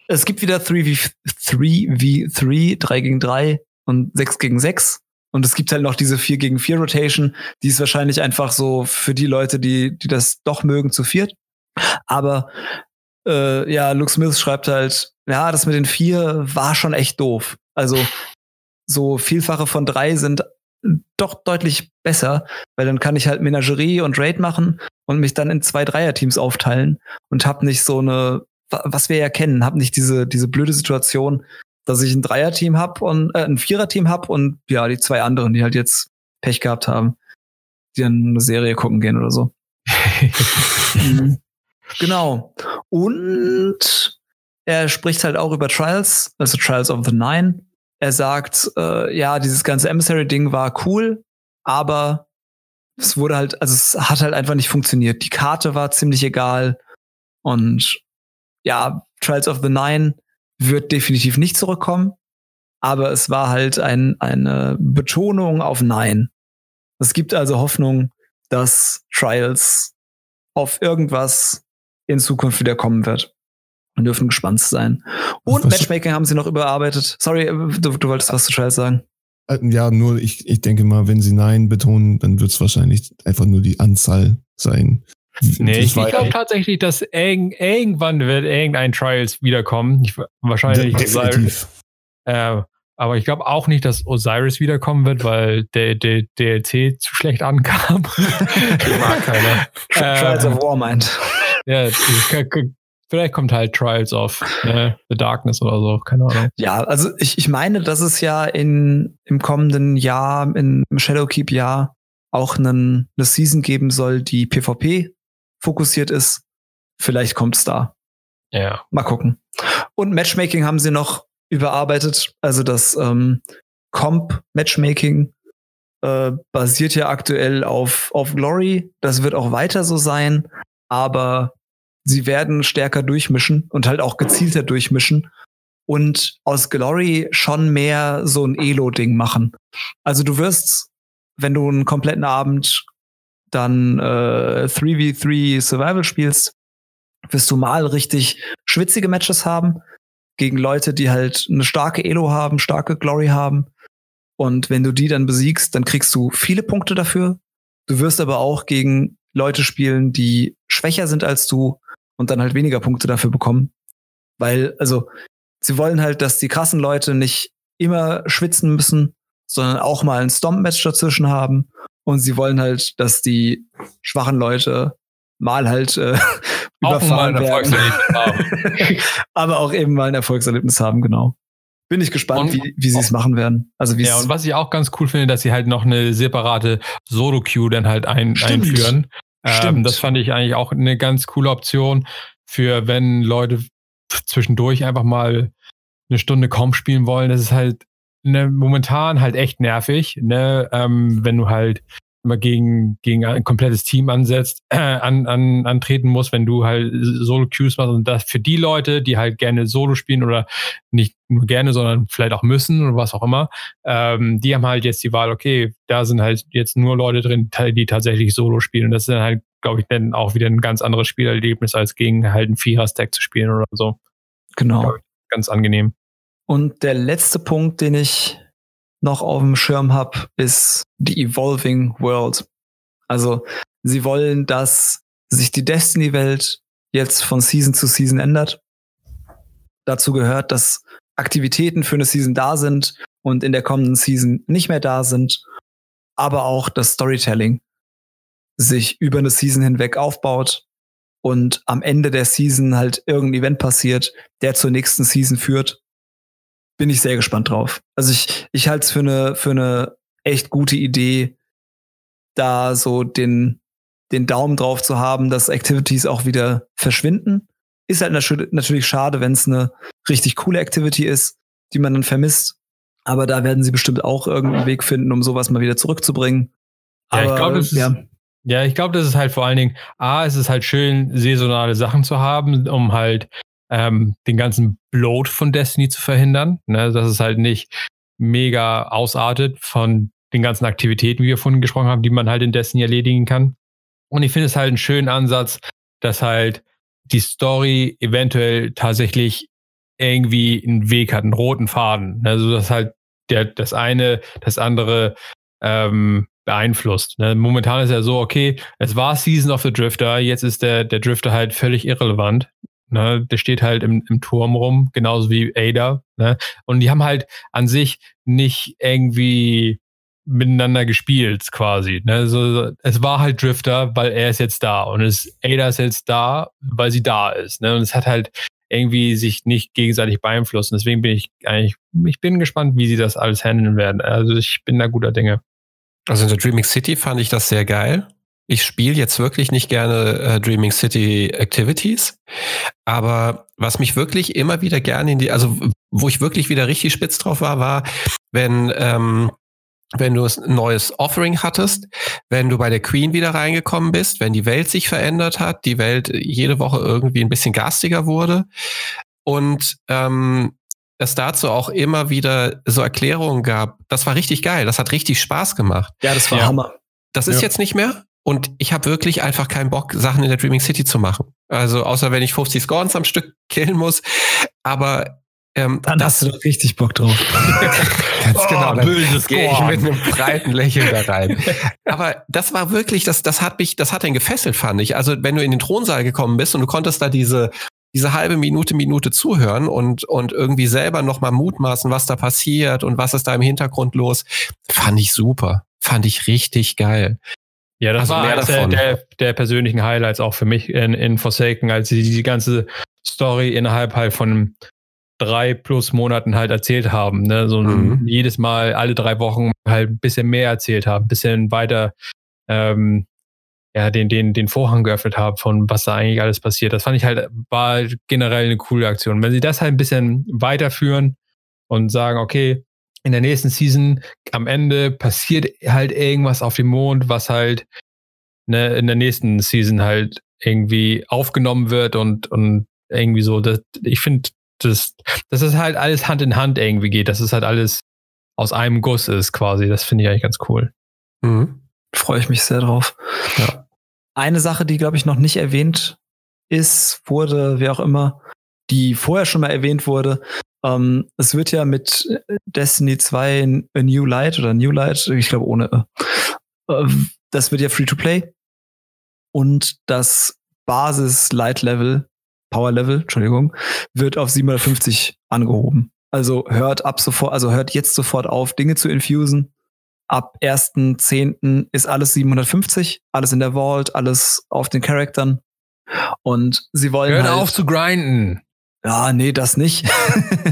es gibt wieder 3v, 3v3, 3 gegen 3 und 6 gegen 6. Und es gibt halt noch diese 4 gegen 4 Rotation, die ist wahrscheinlich einfach so für die Leute, die, die das doch mögen, zu viert. Aber äh, ja, Luke Smith schreibt halt, ja, das mit den vier war schon echt doof. Also so Vielfache von drei sind doch deutlich besser, weil dann kann ich halt Menagerie und Raid machen und mich dann in zwei Dreierteams aufteilen und hab nicht so eine, wa- was wir ja kennen, hab nicht diese, diese blöde Situation, dass ich ein Dreierteam hab und äh, ein Viererteam hab und ja, die zwei anderen, die halt jetzt Pech gehabt haben, die dann eine Serie gucken gehen oder so. *laughs* Mhm. Genau. Und er spricht halt auch über Trials, also Trials of the Nine. Er sagt, äh, ja, dieses ganze Emissary-Ding war cool, aber es wurde halt, also es hat halt einfach nicht funktioniert. Die Karte war ziemlich egal und ja, Trials of the Nine wird definitiv nicht zurückkommen, aber es war halt ein, eine Betonung auf Nein. Es gibt also Hoffnung, dass Trials auf irgendwas in Zukunft wieder kommen wird. Wir dürfen gespannt sein. Und Was- Matchmaking haben sie noch überarbeitet. Sorry, äh, du, du wolltest was zu Trials sagen. Äh, Ja, nur ich, ich denke mal, wenn sie Nein betonen, dann wird es wahrscheinlich einfach nur die Anzahl sein. Nee, ich, ich glaube tatsächlich, dass irg irgendwann wird irgendein Trials wiederkommen. Ich, wahrscheinlich Osiris, definitiv. äh, aber ich glaube auch nicht, dass Osiris wiederkommen wird, weil der, der DLC zu schlecht ankam. Die *laughs* *laughs* mag keiner. Trials Ähm, of War meint. Ja, Vielleicht kommt halt Trials of äh, The Darkness oder so, keine Ahnung. Ja, also ich, ich meine, dass es ja in, im kommenden Jahr, in, im Shadowkeep-Jahr, auch einen, eine Season geben soll, die PvP fokussiert ist. Vielleicht kommt es da. Ja. Mal gucken. Und Matchmaking haben sie noch überarbeitet. Also das ähm, Comp-Matchmaking äh, basiert ja aktuell auf, auf Glory. Das wird auch weiter so sein. Aber sie werden stärker durchmischen und halt auch gezielter durchmischen und aus Glory schon mehr so ein Elo-Ding machen. Also du wirst, wenn du einen kompletten Abend dann äh, 3v3 Survival spielst, wirst du mal richtig schwitzige Matches haben gegen Leute, die halt eine starke Elo haben, starke Glory haben. Und wenn du die dann besiegst, dann kriegst du viele Punkte dafür. Du wirst aber auch gegen Leute spielen, die schwächer sind als du und dann halt weniger Punkte dafür bekommen. Weil, also, sie wollen halt, dass die krassen Leute nicht immer schwitzen müssen, sondern auch mal ein Stomp-Match dazwischen haben. Und sie wollen halt, dass die schwachen Leute mal halt äh, *laughs* überfahren werden. *laughs* Aber auch eben mal ein Erfolgserlebnis haben, genau. Bin ich gespannt, Und- wie, wie sie es machen werden. Also Ja, und was ich auch ganz cool finde, dass sie halt noch eine separate Solo-Queue dann halt ein, Stimmt. Ähm, das fand ich eigentlich auch eine ganz coole Option für, wenn Leute zwischendurch einfach mal eine Stunde kaum spielen wollen. Das ist halt ne, momentan halt echt nervig, ne, ähm, wenn du halt immer gegen, gegen ein komplettes Team ansetzt, äh, *clears throat* an, an, antreten musst, wenn du halt Solo-Queues machst und das für die Leute, die halt gerne Solo spielen oder nicht nur gerne, sondern vielleicht auch müssen oder was auch immer, ähm, die haben halt jetzt die Wahl, okay, da sind halt jetzt nur Leute drin, die tatsächlich Solo spielen. Und das ist dann halt, glaube ich, dann auch wieder ein ganz anderes Spielerlebnis, als gegen halt einen Vierer-Stack zu spielen oder so. genau. Ganz angenehm. Und der letzte Punkt, den ich noch auf dem Schirm habe, ist die Evolving World. Also sie wollen, dass sich die Destiny-Welt jetzt von Season zu Season ändert. Dazu gehört, dass Aktivitäten für eine Season da sind und in der kommenden Season nicht mehr da sind, aber auch das Storytelling sich über eine Season hinweg aufbaut und am Ende der Season halt irgendein Event passiert, der zur nächsten Season führt bin ich sehr gespannt drauf. Also ich, ich halte es für eine, für eine echt gute Idee, da so den, den Daumen drauf zu haben, dass Activities auch wieder verschwinden. Ist halt natür- natürlich schade, wenn es eine richtig coole Activity ist, die man dann vermisst. Aber da werden sie bestimmt auch irgendeinen Weg finden, um sowas mal wieder zurückzubringen. Ja, ich Aber, glaub, das ist- ja, Ja, ich glaube, das ist halt vor allen Dingen, A, es ist halt schön, saisonale Sachen zu haben, um halt ähm, den ganzen Bloat von Destiny zu verhindern. Ne? Dass es halt nicht mega ausartet von den ganzen Aktivitäten, wie wir vorhin gesprochen haben, die man halt in Destiny erledigen kann. Und ich finde es halt einen schönen Ansatz, dass halt die Story eventuell tatsächlich irgendwie einen Weg hat, einen roten Faden. Also dass halt der, das eine, das andere ähm, beeinflusst. Ne? Momentan ist ja so, okay, es war Season of the Drifter, jetzt ist der, der Drifter halt völlig irrelevant. Ne? Der steht halt im, im Turm rum, genauso wie Ada. Ne? Und die haben halt an sich nicht irgendwie miteinander gespielt, quasi. Ne? So, es war halt Drifter, weil er ist jetzt da. Und es, Ada ist jetzt da, weil sie da ist. Ne? Und es hat halt irgendwie sich nicht gegenseitig beeinflussen. Deswegen bin ich eigentlich, ich bin gespannt, wie sie das alles handeln werden. Also ich bin da guter Dinge. Also in der Dreaming City fand ich das sehr geil. Ich spiele jetzt wirklich nicht gerne äh, Dreaming City Activities, aber was mich wirklich immer wieder gerne in die, also wo ich wirklich wieder richtig spitz drauf war, war, wenn ähm, wenn du ein neues Offering hattest, wenn du bei der Queen wieder reingekommen bist, wenn die Welt sich verändert hat, die Welt jede Woche irgendwie ein bisschen garstiger wurde und ähm, es dazu auch immer wieder so Erklärungen gab. Das war richtig geil. Das hat richtig Spaß gemacht. ja, das war Ja. Hammer. Das ist Ja. jetzt nicht mehr. Und ich habe wirklich einfach keinen Bock, Sachen in der Dreaming City zu machen. Also außer wenn ich 50 Scorns am Stück *laughs* killen muss. Aber ähm, Dann hast du doch richtig Bock drauf. *laughs* ganz Oh, genau, böses gehe ich mit einem breiten Lächeln da rein. *laughs* Aber das war wirklich, das, das hat mich, das hat einen gefesselt, fand ich. Also wenn du in den Thronsaal gekommen bist und du konntest da diese diese halbe Minute, Minute zuhören und, und irgendwie selber nochmal mutmaßen, was da passiert und was ist da im Hintergrund los, fand ich super. Fand ich richtig geil. Ja, das Also war eines der, der, der persönlichen Highlights auch für mich in, in Forsaken, als sie die ganze Story innerhalb halt von drei plus Monaten halt erzählt haben. Ne? So Mhm. jedes Mal alle drei Wochen halt ein bisschen mehr erzählt haben, ein bisschen weiter ähm, ja, den, den, den Vorhang geöffnet haben von was da eigentlich alles passiert. Das fand ich halt, war generell eine coole Aktion. Wenn sie das halt ein bisschen weiterführen und sagen, okay, in der nächsten Season am Ende passiert halt irgendwas auf dem Mond, was halt ne, in der nächsten Season halt irgendwie aufgenommen wird und, und irgendwie so. Das, ich finde, das, dass es halt alles Hand in Hand irgendwie geht, dass es halt alles aus einem Guss ist quasi. Das finde ich eigentlich ganz cool. Mhm. Freue ich mich sehr drauf. Ja. Eine Sache, die, glaube ich, noch nicht erwähnt ist, wurde, wie auch immer, die vorher schon mal erwähnt wurde. Ähm, es wird ja mit Destiny 2 A New Light oder New Light, ich glaube ohne, äh, äh, das wird ja free to play. Und das Basis Light Level, Power Level, Entschuldigung, wird auf 750 angehoben. Also hört ab sofort, also hört jetzt sofort auf, Dinge zu infusen. Ab 1.10. ist alles 750, alles in der Vault, alles auf den Charaktern. Und sie wollen Hört halt, auf zu grinden. ja, nee, das nicht. *laughs*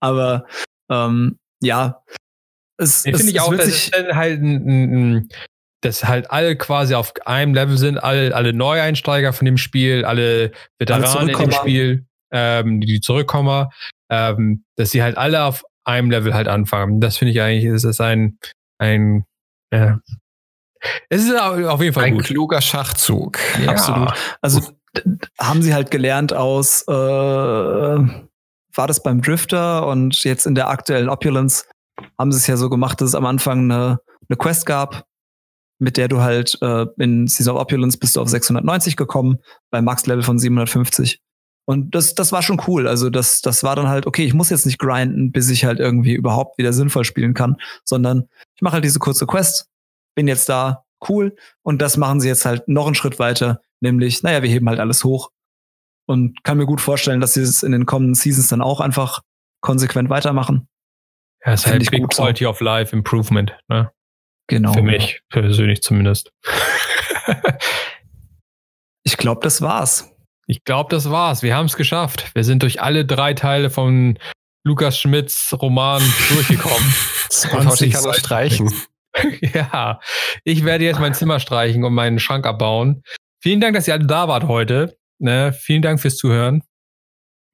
Aber ähm, ja, es, Nee, es, finde ich es auch, wird dass sich, es dann halt ein, ein, ein, dass halt alle quasi auf einem Level sind, alle, alle Neueinsteiger von dem Spiel, alle Veteranen in dem. Spiel, ähm, die Zurückkommer, ähm, dass sie halt alle auf einem Level halt anfangen. Das finde ich eigentlich, ist das ein, ein, äh, es ist auf jeden Fall Ein gut. kluger Schachzug. Ja. Absolut. Also haben sie halt gelernt aus, äh, war das beim Drifter und jetzt in der aktuellen Opulence haben sie es ja so gemacht, dass es am Anfang eine, eine Quest gab, mit der du halt äh, in Season of Opulence bist du auf 690 gekommen, beim Max-Level von 750. Und das, das war schon cool. Also das, das war dann halt, okay, ich muss jetzt nicht grinden, bis ich halt irgendwie überhaupt wieder sinnvoll spielen kann, sondern ich mache halt diese kurze Quest, bin jetzt da, cool. Und das machen sie jetzt halt noch einen Schritt weiter, nämlich, naja, wir heben halt alles hoch. Und kann mir gut vorstellen, dass sie es in den kommenden Seasons dann auch einfach konsequent weitermachen. Ja, es ist halt ich Big gut so. Quality of Life Improvement, ne? Genau. Für mich, persönlich zumindest. *laughs* Ich glaube, das war's. Ich glaube, das war's. Wir haben es geschafft. Wir sind durch alle drei Teile von Lukas Schmidts Roman durchgekommen. *laughs* Ich kann noch streichen. *laughs* ja, ich werde jetzt mein Zimmer streichen und meinen Schrank abbauen. Vielen Dank, dass ihr alle da wart heute. Ne, vielen Dank fürs Zuhören.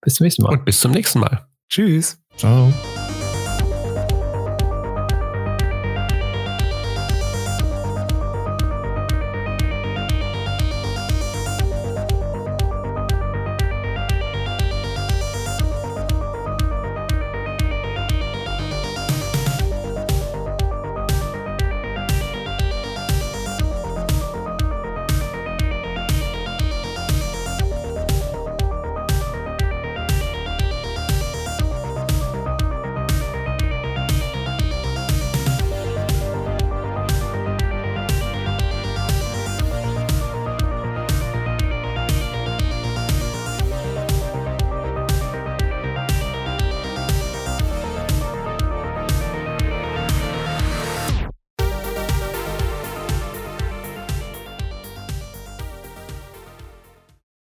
Bis zum nächsten Mal. Und bis zum nächsten Mal. Tschüss. Ciao.